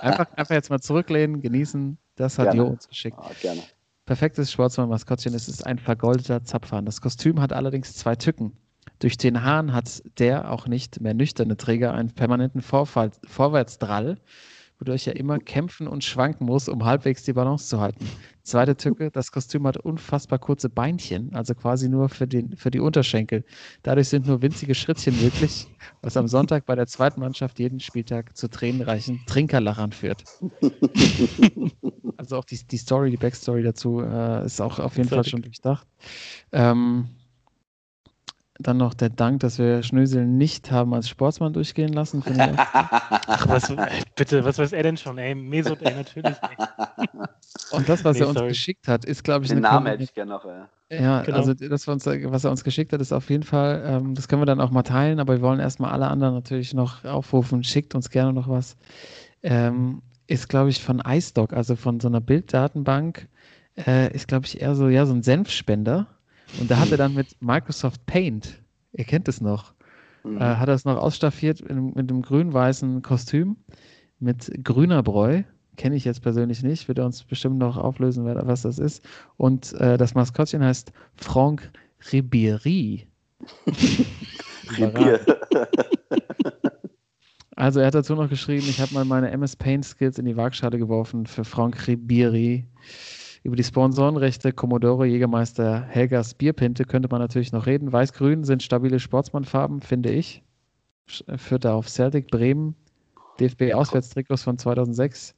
einfach, einfach jetzt mal zurücklehnen, genießen. Das hat Jo uns geschickt. Ah, gerne. Perfektes Sportsmann-Maskottchen ist es ein vergoldeter Zapfhahn. Das Kostüm hat allerdings zwei Tücken. Durch den Hahn hat der auch nicht mehr nüchterne Träger einen permanenten Vorfall, Vorwärtsdrall, wodurch er immer kämpfen und schwanken muss, um halbwegs die Balance zu halten. Zweite Tücke, das Kostüm hat unfassbar kurze Beinchen, also quasi nur für, den, für die Unterschenkel. Dadurch sind nur winzige Schrittchen möglich, was am Sonntag bei der zweiten Mannschaft jeden Spieltag zu tränenreichen Trinkerlachern führt. also auch die, die Story, die Backstory dazu äh, ist auch auf jeden Fall schon durchdacht. Ähm, dann noch der Dank, dass wir Schnösel nicht haben als Sportsmann durchgehen lassen. Ach, was, bitte, was weiß er denn schon? Ey, Mesut, ey, natürlich. Ey. Und das, was nee, er uns sorry. geschickt hat, ist, glaube ich, Den Namen hätte ich gerne noch, ja. Ja, genau. also das, was er uns geschickt hat, ist auf jeden Fall, ähm, das können wir dann auch mal teilen, aber wir wollen erstmal alle anderen natürlich noch aufrufen. Schickt uns gerne noch was. Ähm, ist, glaube ich, von iStock, also von so einer Bilddatenbank, äh, ist, glaube ich, eher so, ja, so ein Senfspender. Und da hat er dann mit Microsoft Paint Ihr kennt es noch. Mhm. Äh, hat er es noch ausstaffiert in, mit einem grün-weißen Kostüm mit grüner Bräu. Kenne ich jetzt persönlich nicht, wird er uns bestimmt noch auflösen, was das ist. Und äh, das Maskottchen heißt Franck Ribéry. Bier. Also er hat dazu noch geschrieben, ich habe mal meine MS Paint Skills in die Waagschale geworfen für Franck Ribéry. Über die Sponsorenrechte Commodore Jägermeister Helgas Bierpinte könnte man natürlich noch reden. Weiß-Grün sind stabile Sportsmannfarben, finde ich. Sch- Führt da auf Celtic Bremen, DFB Auswärtstrikots von 2006.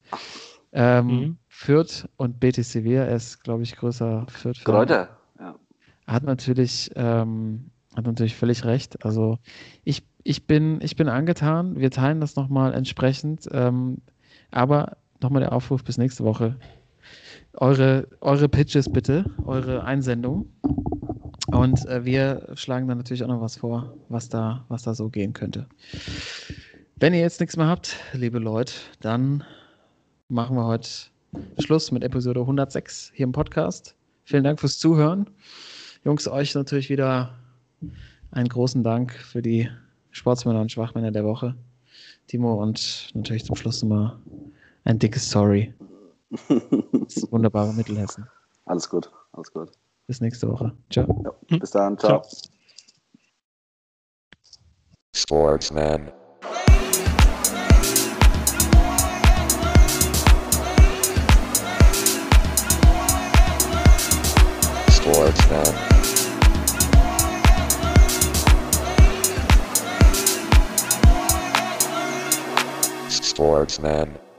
Ähm, Mhm. Fürth und BT Sevilla, er ist, glaube ich, größer Fürth. Kräuter. Ja. Hat natürlich, ähm, hat natürlich völlig recht. Also ich, ich, bin, ich bin angetan. Wir teilen das nochmal entsprechend. Ähm, aber nochmal der Aufruf bis nächste Woche. Eure, eure Pitches bitte, eure Einsendung. Und äh, wir schlagen dann natürlich auch noch was vor, was da, was da so gehen könnte. Wenn ihr jetzt nichts mehr habt, liebe Leute, dann machen wir heute Schluss mit Episode 106 hier im Podcast. Vielen Dank fürs Zuhören. Jungs, euch natürlich wieder einen großen Dank für die Sportsmänner und Schwachmänner der Woche. Timo und natürlich zum Schluss nochmal ein dickes Sorry. Das wunderbare Mittelhessen. Alles gut, alles gut. Bis nächste Woche. Ciao. Ja, bis dann, ciao. Ciao. Sportsman. Sportsman. Sportsman.